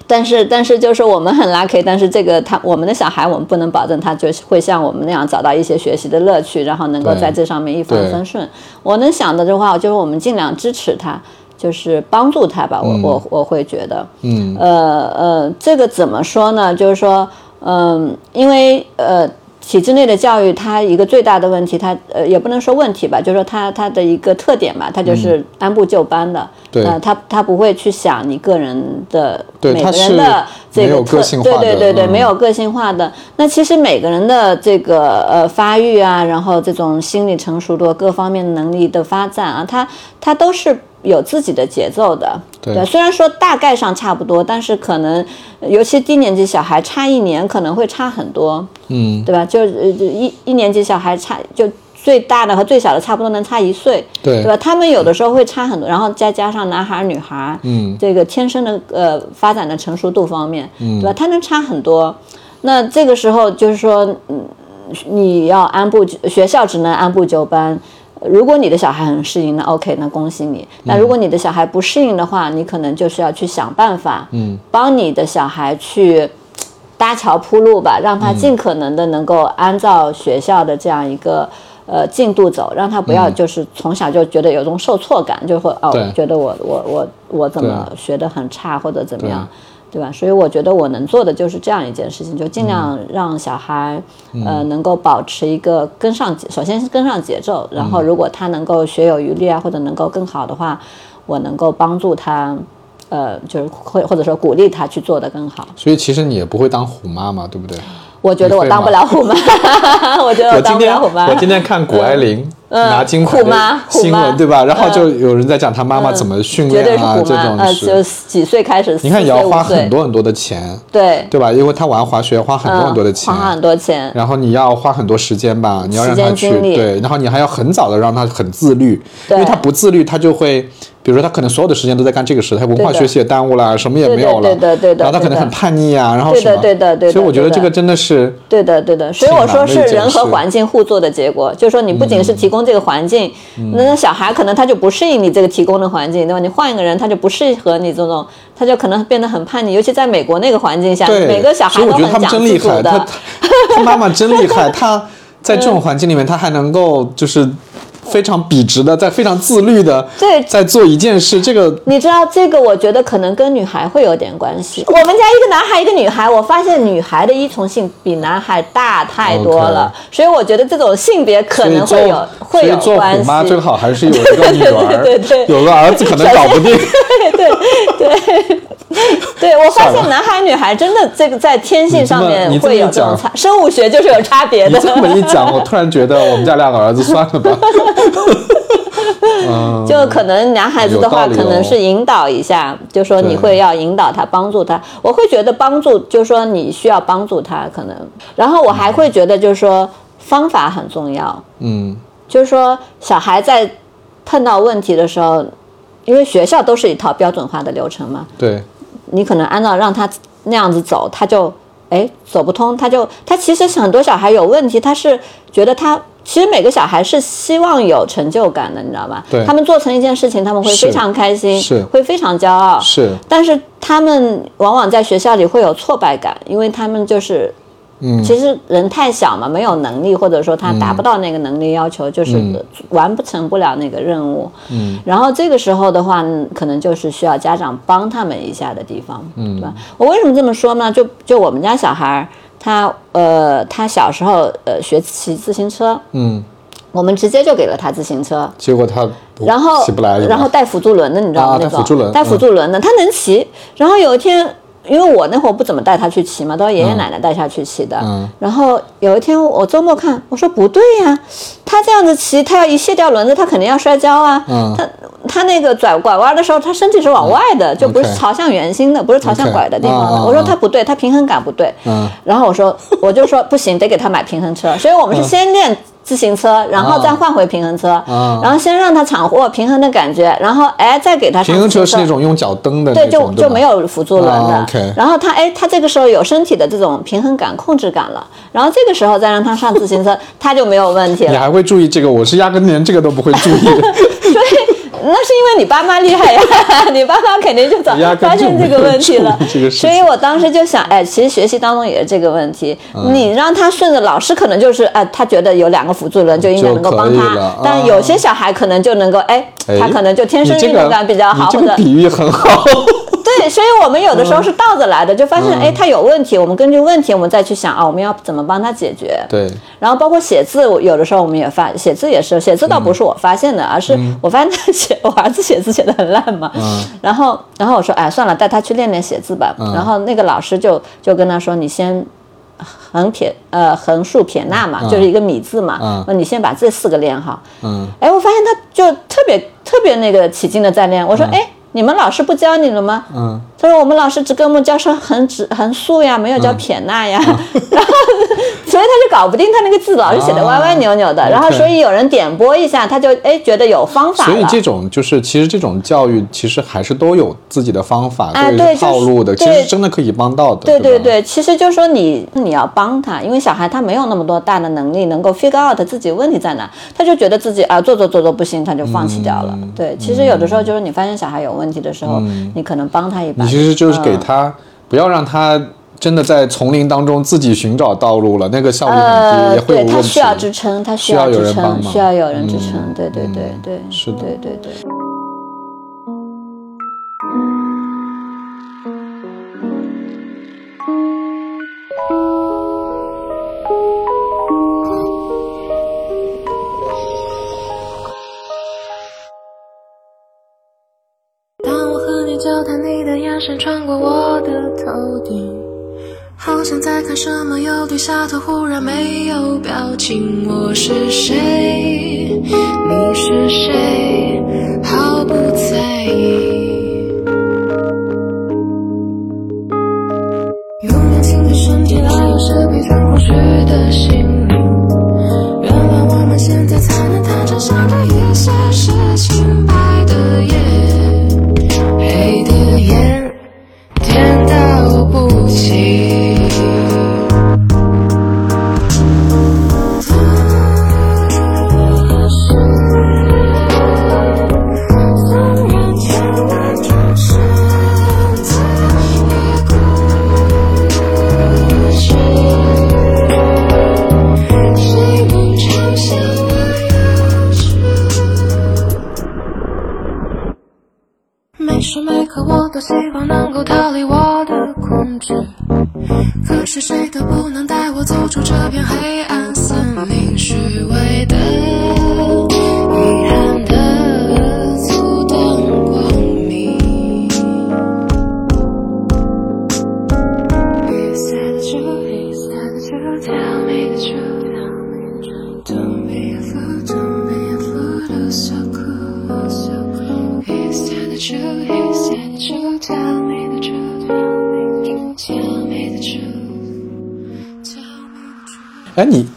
但是但是就是我们很 lucky，但是这个他我们的小孩，我们不能保证他就是会像我们那样找到一些学习的乐趣，然后能够在这上面一帆风顺。我能想的的话，就是我们尽量支持他。就是帮助他吧，我、我我会觉得，嗯，呃呃，这个怎么说呢？就是说，嗯、因为呃，体制内的教育它一个最大的问题，它呃也不能说问题吧，就是说它它的一个特点吧，它就是按部就班的，呃，它它不会去想你个人的每个人的这个特个性化的对对对对，嗯。没有个性化的。那其实每个人的这个呃发育啊，然后这种心理成熟度各方面能力的发展啊，它它都是有自己的节奏的。对虽然说大概上差不多，但是可能尤其低年级小孩差一年可能会差很多，嗯，对吧？就呃就一一年级小孩差就。最大的和最小的差不多能差一岁，对对吧？他们有的时候会差很多，然后再加上男孩儿女孩儿，嗯这个天生的呃发展的成熟度方面，嗯对吧？他能差很多。那这个时候就是说，嗯，你要按部就学校只能按部就班。如果你的小孩很适应，那 OK，那恭喜你。那如果你的小孩不适应的话，你可能就是要去想办法，嗯，帮你的小孩去搭桥铺路吧，让他尽可能的能够按照学校的这样一个。呃，进度走，让他不要就是从小就觉得有种受挫感，就会哦，觉得我我我我怎么学得很差或者怎么样，对吧？所以我觉得我能做的就是这样一件事情，就尽量让小孩、呃能够保持一个跟上节，首先是跟上节奏，然后如果他能够学有余力啊，或者能够更好的话，我能够帮助他，呃，就是会或者说鼓励他去做得更好。所以其实你也不会当虎妈嘛，对不对？我觉得我当不了虎妈，我觉得我当不了虎妈。我今天看谷 爱凌嗯拿金牌虎妈的新闻，对吧？然后嗯就有人在讲他妈妈怎么训练啊，这种呃，就是几岁开始？你看也要花很多很多的钱，对，对吧？因为他玩滑雪要花很多很多的钱，嗯花很多钱。然后你要花很多时间吧，你要让他去对，然后你还要很早的让他很自律，对。因为他不自律，他就会，比如说他可能所有的时间都在干这个事，他文化学习也耽误了，什么也没有了，对的对的对然后他可能很叛逆啊，然后什么，对的对的所以我觉得这个真的是，对的，对的，所以我说是人和环境互作的结果，就是说你不仅是提供这个环境，嗯那那小孩可能他就不适应你这个提供的环境，对吧？你换一个人，他就不适合你这种，他就可能变得很叛逆，尤其在美国那个环境下，对，每个小孩都很讲真厉害，自主的 他妈妈真厉害，他在这种环境里面，他还能够就是非常笔直的，在非常自律的对在做一件事，这个你知道这个，我觉得可能跟女孩会有点关系。我们家一个男孩，一个女孩，我发现女孩的依从性比男孩大太多了所以我觉得这种性别可能会有会有所以做虎妈系。最好还是有一个女儿，对对对对有个儿子可能搞不定。对对对，我发现男孩女孩真的这个在天性上面会有你这种差，生物学就是有差别的。你这么一讲，我突然觉得我们家两个儿子算了吧。嗯，就可能男孩子的话，可能是引导一下，就说你会要引导他，帮助他。我会觉得帮助，就是说你需要帮助他，可能。然后我还会觉得，就是说方法很重要，嗯，就是说小孩在碰到问题的时候，因为学校都是一套标准化的流程嘛，对，你可能按照让他那样子走，他就哎走不通，他就他其实很多小孩有问题，他是觉得他其实每个小孩是希望有成就感的，你知道吧？对他们做成一件事情，他们会非常开心，是会非常骄傲，是，但是他们往往在学校里会有挫败感，因为他们就是。嗯，其实人太小嘛，没有能力，或者说他达不到那个能力要求，就是完不成不了那个任务。嗯，然后这个时候的话，嗯可能就是需要家长帮他们一下的地方，嗯，对吧？我为什么这么说呢？就就我们家小孩儿，他呃，他小时候呃学骑自行车，嗯，我们直接就给了他自行车，结果他不然后起不来然后带辅助轮的，你知道吗？啊那种带辅助轮带辅助轮的，他能骑。然后有一天，因为我那会儿不怎么带他去骑嘛，都是爷爷奶奶带下去骑的。嗯然后有一天我周末看，我说不对呀、他这样子骑，他要一卸掉轮子，他肯定要摔跤啊。嗯他他那个拐拐弯的时候，他身体是往外的，就不是朝向圆心的，不是朝向拐的地方的。我说他不对，他平衡感不对。嗯然后我说，我就说不行，得给他买平衡车。所以我们是先练自行车，然后再换回平衡车，啊然后先让他掌握平衡的感觉，然后哎再给他平衡车是那种用脚蹬的对，就就没有辅助轮的。然后他哎，他这个时候有身体的这种平衡感、控制感了，然后这个时候再让他上自行车，他就没有问题了。你还会注意这个，我是压根连这个都不会注意的。所以那是因为你爸妈厉害呀，你爸妈肯定就早发现这个问题了所以我当时就想，哎，其实学习当中也是这这个问题。嗯你让他顺着老师，可能就是哎，他觉得有两个辅助轮就应该能够帮他但有些小孩可能就能够哎，哎他可能就天生运动感比较好，或者你这个比喻很好。对，所以我们有的时候是倒着来的，就发现嗯哎，他有问题，我们根据问题，我们再去想啊，我们要怎么帮他解决。对，然后包括写字，我有的时候我们也发写字也是，写字倒不是我发现的，而是 我发现他写我儿子写字写的很烂嘛。嗯然后然后我说哎算了，带他去练练写字吧。然后那个老师就就跟他说，你先。横撇呃横竖撇捺嘛，就是一个米字嘛，嗯那你先把这四个练好。嗯，哎，我发现他就特别特别那个起劲的在练。我说，哎，你们老师不教你了吗？嗯，他说我们老师只给我们教成横直横竖呀，没有教撇捺呀。然后，所以他就搞不定他那个字，老是写的歪歪扭扭的。啊然后，所以有人点拨一下，他就哎觉得有方法了。所以这种就是，其实这种教育其实还是都有自己的方法，哎对就是套路的，其实真的可以帮到的。对，对对对，其实就是说你你要帮他，因为小孩他没有那么多大的能力能够 figure out 自己问题在哪，他就觉得自己啊做做做做不行，他就放弃掉了。嗯对，其实有的时候就是你发现小孩有问题的时候，你可能帮他一把。你其实就是给嗯他，不要让他真的在丛林当中自己寻找道路了，那个效率很低，呃，也会有对，它问题。需要支撑，他需需要有支人帮忙撑，需要有人支嗯撑，对对对嗯对，是的对对对。眼神穿过我的头顶，好像在看什么，又低下头，忽然没有表情。我是谁？你是谁？毫不在意。用年轻的身体来有着疲倦过去的心灵。原来我们现在才能坦诚相的一些事情，白的夜，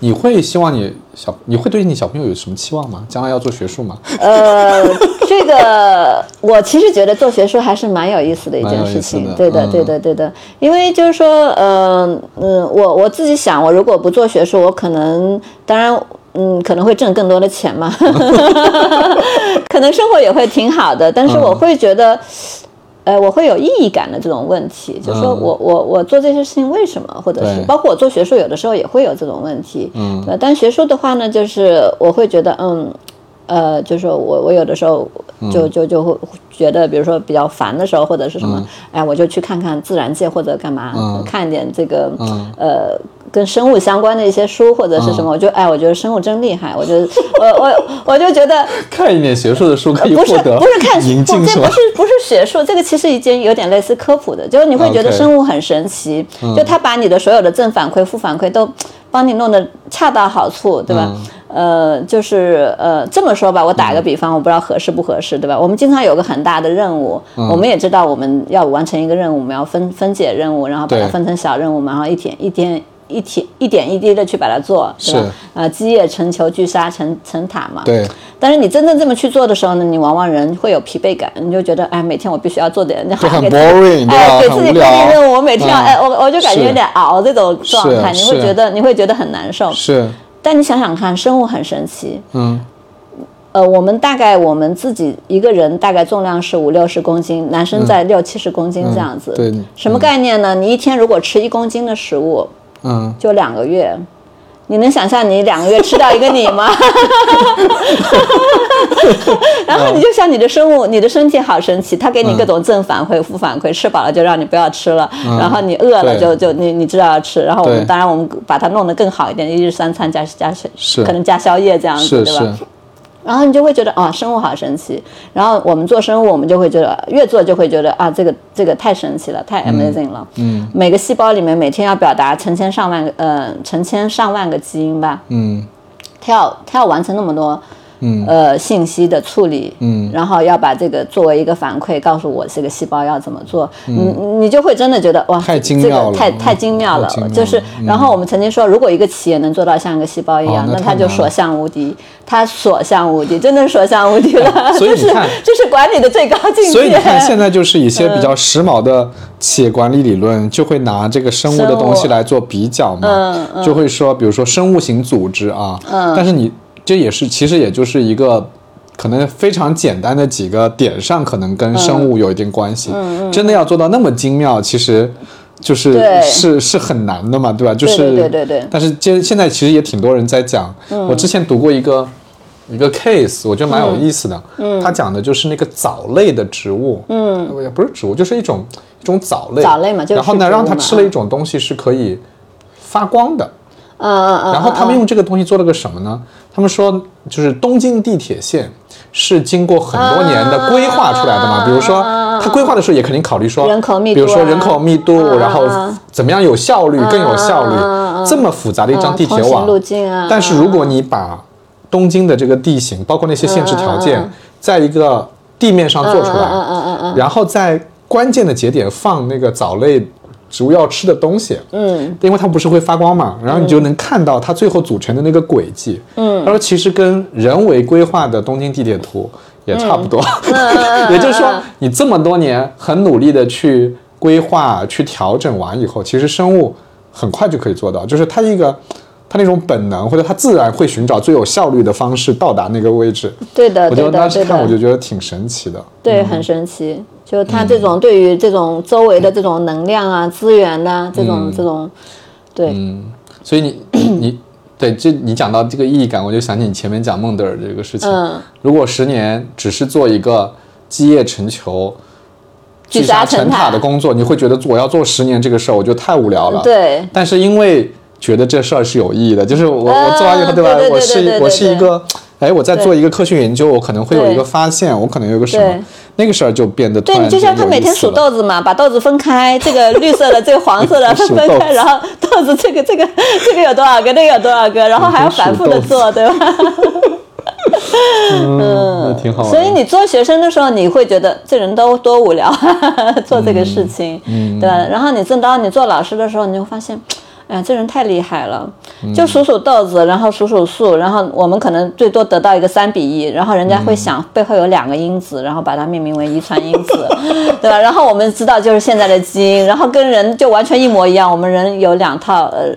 你你会希望你小你会对你小朋友有什么期望吗？将来要做学术吗？呃，这个我其实觉得做学术还是蛮有意思的一件事情，对的，嗯对的，对的。因为就是说，嗯、嗯、我我自己想，我如果不做学术，我可能当然。嗯，可能会挣更多的钱嘛，可能生活也会挺好的，但是我会觉得，呃，我会有意义感的这种问题，就是说嗯。我我我做这些事情为什么，或者是包括我做学术，有的时候也会有这种问题，嗯。但学术的话呢，就是我会觉得，嗯，呃，就是说我我有的时候就就就会觉得，比如说比较烦的时候，或者是什么，哎，我就去看看自然界或者干嘛，嗯。看一点这个、嗯。呃跟生物相关的一些书或者是什么，我就哎，我觉得生物真厉害，我就我我我就觉得 看一点学术的书可以不是获得不是看 这不？是不是学术，这个其实已经有点类似科普的，就是你会觉得生物很神奇，就它把你的所有的正反馈、负反馈都帮你弄得恰到好处，对吧？呃，就是呃这么说吧，我打个比方，我不知道合适不合适，对吧？我们经常有个很大的任务，我们也知道我们要完成一个任务，我们要分分解任务，然后把它分成小任务嘛，然后一天一天。一天一点一滴的去把它做，是。吧？是？呃，基业成球，聚沙成成塔嘛。对，但是你真正这么去做的时候呢，你往往人会有疲惫感，你就觉得哎，每天我必须要做点，就很 boring，对哎，给自己很无聊。规定任务，我每天要、嗯。哎，我我就感觉有点熬这种状态，你会觉得你会觉得很难受。是，但你想想看，生物很神奇，嗯。呃，我们大概我们自己一个人大概重量是五六十公斤，男生在六七十公斤这样子。对。什么概念呢？你一天如果吃一公斤的食物，嗯，就两个月。你能想象你两个月吃掉一个你吗？然后你就像你的生物，你的身体好神奇，它给你各种正反馈、负反馈，吃饱了就让你不要吃了，然后你饿了就就你你知道要吃，然后我们当然我们把它弄得更好一点，一日三餐加加是。可能加宵夜这样子，对吧？是，然后你就会觉得啊，生物好神奇。然后我们做生物，我们就会觉得越做就会觉得啊，这个这个太神奇了，太 amazing 了。嗯，每个细胞里面每天要表达成千上万个呃成千上万个基因吧，嗯它要它要完成那么多。嗯。呃，信息的处理，嗯。然后要把这个作为一个反馈，告诉我这个细胞要怎么做，你你就会真的觉得哇，嗯太精这妙了。太太精妙了。就是，然后我们曾经说，如果一个企业能做到像一个细胞一样，哦那那它就所向无敌，它所向无敌，真的是所向无敌。了。所以你看 这是管理的最高境界。所以你看，现在就是一些比嗯较时髦的企业管理理论，就会拿这个生物的东西来做比较嘛，嗯就会说，比如说生物型组织啊，但是你这也是其实也就是一个。可能非常简单的几个点上，可能跟生物有一定关系。真的要做到那么精妙，其实就是是是很难的嘛，对吧？就是对对对但是现现在其实也挺多人在讲，我之前读过一个一个 case，我觉得蛮有意思的。嗯，他讲的就是那个藻类的植物，嗯，也不是植物，就是一种一种藻类。藻类嘛就是然后呢，让他吃了一种东西是可以发光的。嗯。然后他们用这个东西做了个什么呢？他们说，就是东京地铁线是经过很多年的规划出来的嘛。比如说，他规划的时候也肯定考虑说人口密度啊比如说人口密度，嗯然后嗯怎么样有效率，更有效率。这么复杂的一张地铁网路径啊，但是如果你把东京的这个地形，包括那些限制条件，在一个地面上做出来，然后在关键的节点放那个藻类植物要吃的东西，嗯，因为它不是会发光嘛，然后你就能看到它最后组成的那个轨迹。嗯，他说其实跟人为规划的东京地铁图也差不多，也就是说你这么多年很努力的去规划、去调整完以后，其实生物很快就可以做到，就是它一个。它那种本能或者它自然会寻找最有效率的方式到达那个位置，对的，我就对的，对当时看我就，觉得挺神奇的。对，很神奇。就他这种对于这种周围的这种能量啊、资源呐，这种这种，对，嗯所以你你 对这你讲到这个意义感，我就想起你前面讲孟德尔这个事情。嗯如果十年只是做一个基业成球、聚聚沙成成塔塔的工作，你会觉得我要做十年这个事儿，我就太无聊了。。对，但是因为觉得这事儿是有意义的，就是我、嗯我做完以后，对吧？我是我是一个，哎，我在做一个科学研究，我可能会有一个发现，我可能有个什么，那个事儿就变得突对然你就像他每天数豆子嘛，把豆子分开，这个绿色的，这个黄色的 数分开，然后豆子这个这个这个有多少个，那个有多少个，然后还要反复的做，对吧？嗯，那挺好。所以你做学生的时候，你会觉得这人都多无聊，做这个事情，嗯对吧？然后你正当你做老师的时候，你就发现。哎呀，这人太厉害了，嗯就数数豆子，然后数数数，然后我们可能最多得到一个三比一，然后人家会想背后有两个因子，然后把它命名为遗传因子，对吧？然后我们知道就是现在的基因，然后跟人就完全一模一样，我们人有两套呃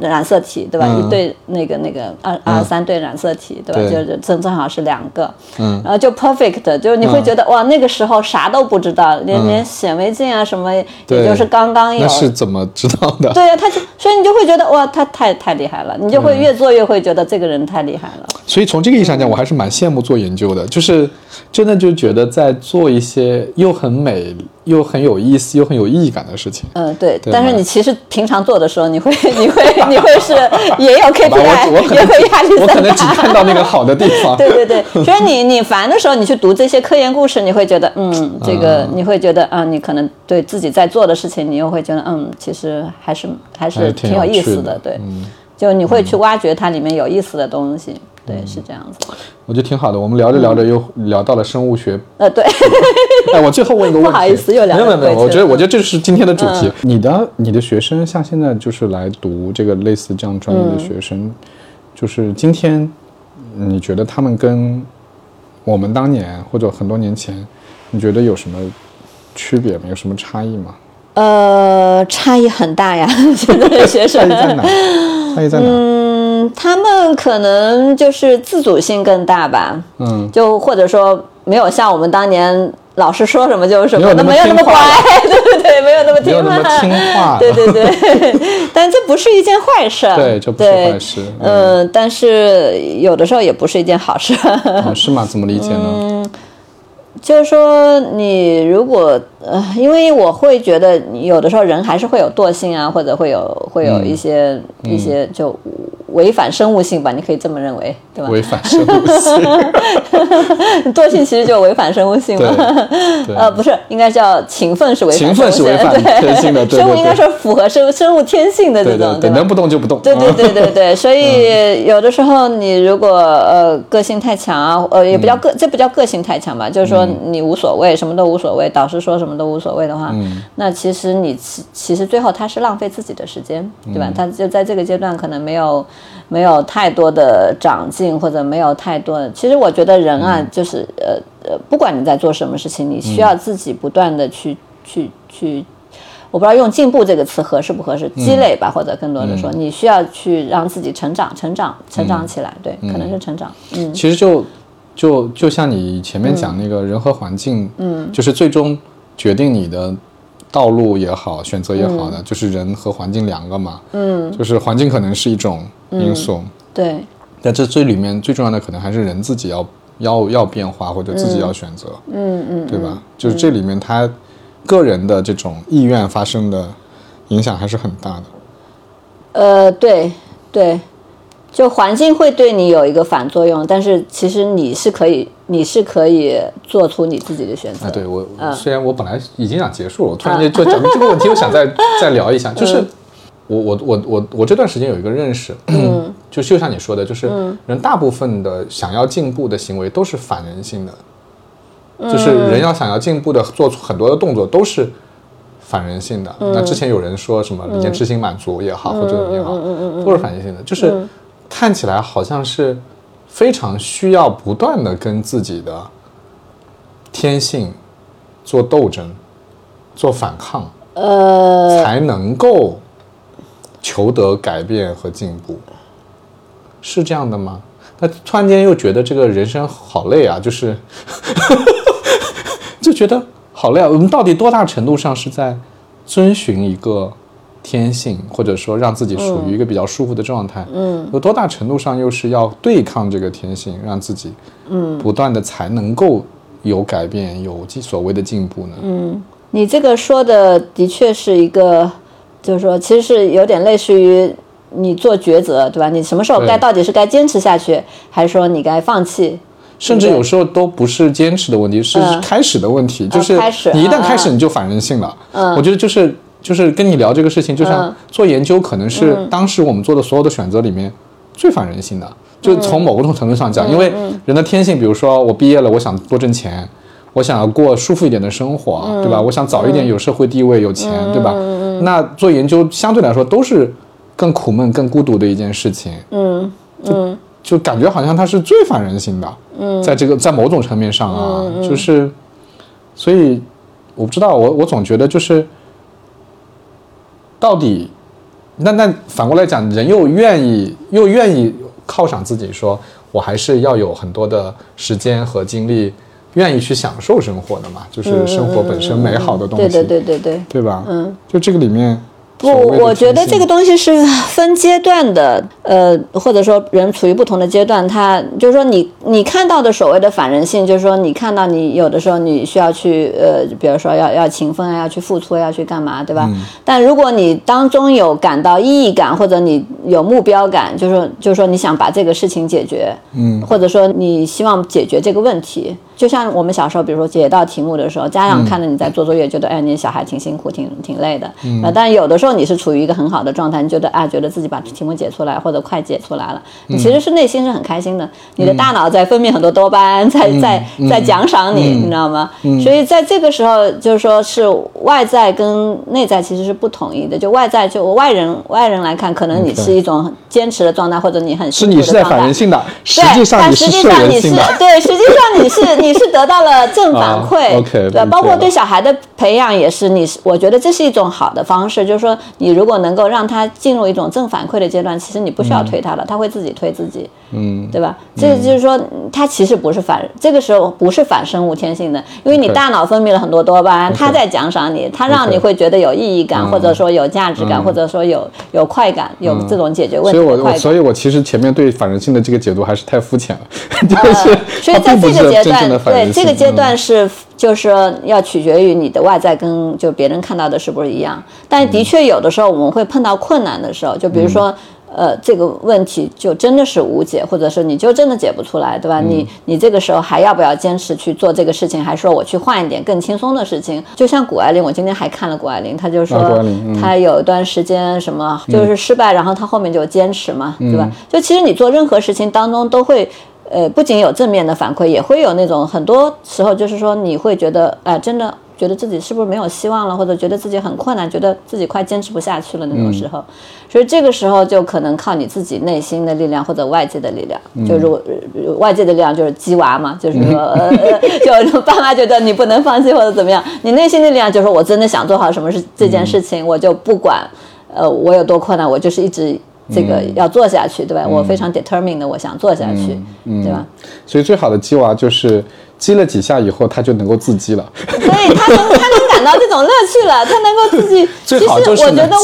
染色体，对吧？嗯一对那个那个二二三对染色体，对吧？对就就正正好是两个，嗯然后就 perfect，就是你会觉得、哇，那个时候啥都不知道，连、连显微镜啊什么，也就是刚刚有那。是怎么知道的？对呀、他就所以你就会觉得哇，他太太厉害了，你就会越做越会觉得这个人太厉害了。所以从这个意义上讲，我还是蛮羡慕做研究的，就是真的就觉得在做一些又很美、又很有意思、又很有意义感的事情。嗯，对。对但是你其实平常做的时候，你会 你会你会是 也有 KPI，也会压力山我可能只。看到那个好的地方。对对对，所以你你烦的时候，你去读这些科研故事，你会觉得，嗯，这个你会觉得啊，你可能对自己在做的事情，你又会觉得，嗯，其实还是还还是是挺挺有意思的，对，就你会去挖掘它里面有意思的东西，对，是这样子。我觉得挺好的。我们聊着聊着又聊到了生物学。呃，对，哎，我最后问一个问题，不好意思又聊没有没有没有，我觉得我觉得这是今天的主题。你的你的学生像现在就是来读这个类似这样专业的学生，就是今天你觉得他们跟我们当年或者很多年前，你觉得有什么区别没？有什么差异吗？呃，差异很大呀，现在的学生差异在哪？差异在哪？嗯，他们可能就是自主性更大吧，嗯，就或者说没有像我们当年老师说什么就是什么，没有那么没有那么听话。乖，对对对，没有那么听话，听话。对 对对，但这不是一件坏事，对这不是坏事。嗯、呃，但是有的时候也不是一件好事，哦是吗？怎么理解呢？嗯呢？就是说，你如果呃，因为我会觉得，有的时候人还是会有惰性啊，或者会有会有一些、一些就违反生物性吧，你可以这么认为，对吧？违反生物性，惰性其实就违反生物性对了。对呃，不是，应该叫勤奋是违反勤奋是生物违反 对。天性的生物应该对是符合生生物天性的这种，对能不动就不动。对对嗯对对对，所以有的时候你如果呃个性太强啊，呃也不叫个，这不叫个性太强吧，就是说你无所谓，什么都无所谓，导师说什么都无所谓的话，那其实你其其实最后他是浪费自己的时间，对吧？他就在这个阶段可能没有没有太多的长进，或者没有太多的，其实我觉得人啊，就是呃呃，不管你在做什么事情，你需要自己不断的去去去。我不知道用“进步”这个词合适不合适，积累吧，或者更多的说，你需要去让自己成长、成长、成长起来。对，可能是成长。嗯，其实就就就像你前面讲那个人和环境，嗯，就是最终决定你的道路也好，选择也好的，就是人和环境两个嘛。嗯，就是环境可能是一种因素，对，但这最里面最重要的可能还是人自己要要要变化或者自己要选择，嗯嗯，对吧？就是这里面他个人的这种意愿发生的影响还是很大的。呃，对对，就环境会对你有一个反作用，但是其实你是可以，你是可以做出你自己的选择。啊，对我、嗯。虽然我本来已经想结束了，我突然间就讲这个问题，我想再 再聊一下，就是我我我我我这段时间有一个认识，嗯，就就像你说的，就是人大部分的想要进步的行为都是反人性的，就是人要想要进步的做出很多的动作都是。反人性的，那之前有人说什么延迟性满足也好，或者怎么也好，都是反人性的，就是看起来好像是非常需要不断的跟自己的天性做斗争、做反抗，呃，才能够求得改变和进步，是这样的吗？那突然间又觉得这个人生好累啊，就是 就觉得好累啊。我们到底多大程度上是在遵循一个天性，或者说让自己处于一个比较舒服的状态？嗯，有多大程度上又是要对抗这个天性，让自己嗯不断的才能够有改变，有所谓的进步呢？嗯。你这个说的的确是一个，就是说，其实是有点类似于你做抉择，对吧？你什么时候该到底是该坚持下去，还是说你该放弃？甚至有时候都不是坚持的问题，是嗯开始的问题。就是你一旦嗯开始，你就反人性了。嗯我觉得就是就是跟你聊这个事情，就像嗯。做研究，可能是当时我们做的所有的选择里面最反人性的。就从某种程度上讲，因为人的天性，比如说我毕业了，我想多挣钱，我想要过舒服一点的生活，对吧？我想早一点有社会地位、有钱，对吧？那做研究相对来说都是更苦闷、更孤独的一件事情。嗯嗯。就感觉好像它是最反人性的，嗯，在这个在某种层面上啊，就是，所以我不知道，我我总觉得就是，到底，那那反过来讲，人又愿意又愿意犒赏自己说，我还是要有很多的时间和精力，愿意去享受生活的嘛，就是生活本身美好的东西，对对对对对。对吧？嗯，就这个里面不，我觉得这个东西是分阶段的，呃，或者说人处于不同的阶段，他就是说你你看到的所谓的反人性，就是说你看到你有的时候你需要去呃，比如说要要勤奋啊，要去付出，要去干嘛，对吧？嗯但如果你当中有感到意义感，或者你有目标感，就是说就是说你想把这个事情解决，嗯，或者说你希望解决这个问题，就像我们小时候，比如说解到题目的时候，家长看着你在做作业，觉得哎，你小孩挺辛苦，挺挺累的，嗯、但有的时候你是处于一个很好的状态，你觉得啊，觉得自己把题目解出来或者快解出来了，你其实是内心是很开心的，你的大脑在分泌很多多巴胺，在在在奖赏你，你知道吗？所以在这个时候，就是说是外在跟内在其实是不统一的，就外在就外人外人来看，可能你是一种很坚持的状态，或者你很是你是在反人性的，实对，际上但你是实际上你是。对，实际上你是你是得到了正反啊馈 对包括对小孩的培养也是，你是我觉得这是一种好的方式，就是说你如果能够让他进入一种正反馈的阶段，其实你不需要推他了，他会自己推自己，嗯，对吧？这个就是说，它其实不是反，这个时候不是反生物天性的，因为你大脑分泌了很多多巴胺，它在奖赏你，它让你会觉得有意义感，嗯。或者说有价值感，嗯。或者说有有快感，有这种解决问题所以我我题的快感。所以我其实前面对反人性的这个解读还是太肤浅了，就呃是所以在这个阶段对这个阶嗯。段是，就是说要取决于你的外在跟就别人看到的是不是一样。但的确有的时候我们会碰到困难的时候，就比如说。嗯呃，这个问题就真的是无解，或者是你就真的解不出来，对吧？嗯你你这个时候还要不要坚持去做这个事情，还说我去换一点更轻松的事情？就像谷爱凌，我今天还看了谷爱凌，她就说她有一段时间什么就是失败，然后她后面就坚持嘛，对嗯吧？就其实你做任何事情当中都会。呃，不仅有正面的反馈，也会有那种很多时候就是说你会觉得，哎、真的觉得自己是不是没有希望了，或者觉得自己很困难，觉得自己快坚持不下去了那种时候，所以这个时候就可能靠你自己内心的力量或者外界的力量，就如果、呃外界的力量就是鸡娃嘛，就是说，呃，呃 就爸妈觉得你不能放弃或者怎么样，你内心的力量就是我真的想做好什么事这件事情，我就不管，呃，我有多困难，我就是一直。这个要做下去，对吧？我非常 determined 的，我想做下去，对吧？所以最好的鸡娃就是击了几下以后，他就能够自击了。所以他能他能感到这种乐趣了，他能够自己。就是能我觉得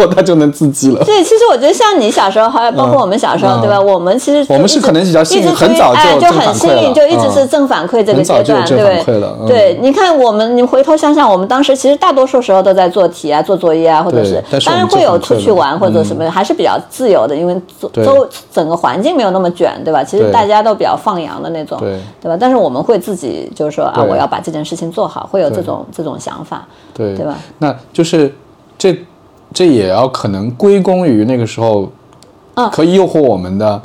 我们它就能自击了。对，其实我觉得像你小时候，还有包括我们小时候，嗯对吧？我们其实就我们是可能比较幸运很早就哎就很幸运，就一直是嗯正反馈这个阶段，对对，你看我们，你回头想想，我们当时其实大多数时候都在做题啊、做作业啊，或者是是当然会有出去玩或者什么，还是比较自由的，因为周周整个环境没有那么卷，对吧？其实大家都比较放羊的那种，对对吧？但是我们会自己就是说啊，我要把这件事情做好，会有这种这种想法，对。对吧？那就是这这也要可能归功于那个时候，嗯。可以诱惑我们的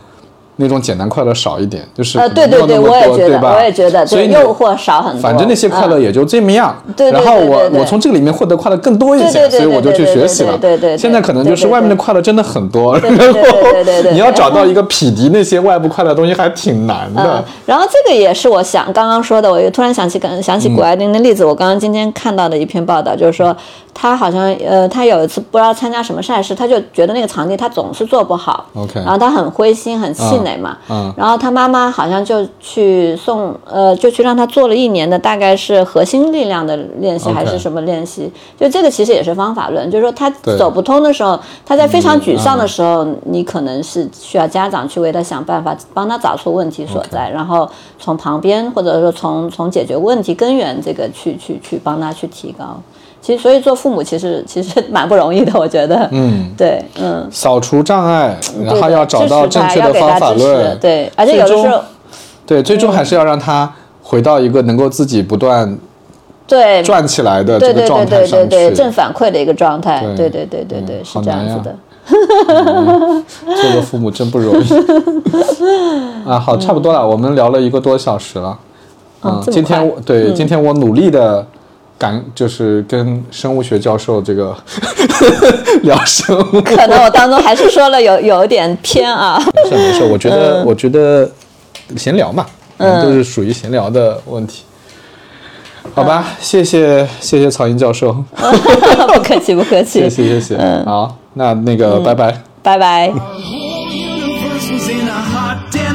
那种简单快乐少一点，就是呃，对对对，我也觉得，我也觉得，所以诱惑少很多。反正那些快乐嗯也就这么样。对对然后我我从这个里面获得快乐更多一些，所以我就去学习了。对对现在可能就是外面的快乐真的很多，然后对对对对对你要找到一个匹敌那些外部快乐的东西还挺难嗯的。，然后这个也是我想刚刚说的，我又突然想起，刚想起谷爱凌的例子。我刚刚今天看到的一篇报道，就是说他好像呃，他有一次不知道参加什么赛事，他就觉得那个场地他总是做不好 OK 然后他很灰心，很气馁嘛。嗯然后他妈妈好像就去送呃，就去让他做了一年的大概是核心力量的练习还是什么练习？就这个其实也是方法论，就是说他走不通的时候，他在非常沮丧的时候，你可能是需要家长去为他想办法，帮他找出问题所在，然后从旁边或者说从从解决问题根源这个去去去帮他去提高。其实，所以做父母其实 其实蛮不容易的，我觉得。嗯，对，嗯，扫除障碍，然后要找到正确的方法论，对，而且有的时候，对，最终还是要让他回到一个能够自己不断对，转起来的这个状态上对对，去。正反馈的一个状态，对对对对对是这样子的。做个父母真不容易 啊！好，差不多了，我们聊了一个多小时了。嗯，今天我对、今天我努力的感就是跟生物学教授这个 聊生物，可能我当中还是说了有有一点偏啊。没事没事，我觉得、我觉得闲聊嘛，嗯，都是属于闲聊的问题。好吧，谢谢谢谢曹英教授，不客气，不客气谢。谢谢谢。嗯好，那那个、拜拜。拜拜。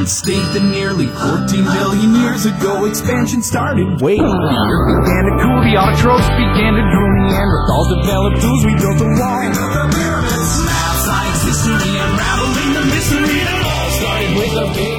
Hot, state that nearly 14 billion years ago expansion started. Wait, the earth began to cool, the autotrophs began to drool, Neanderthals developed tools, we built a wall. The pyramids, math, science, history, unraveling the mystery that all started with a big bang.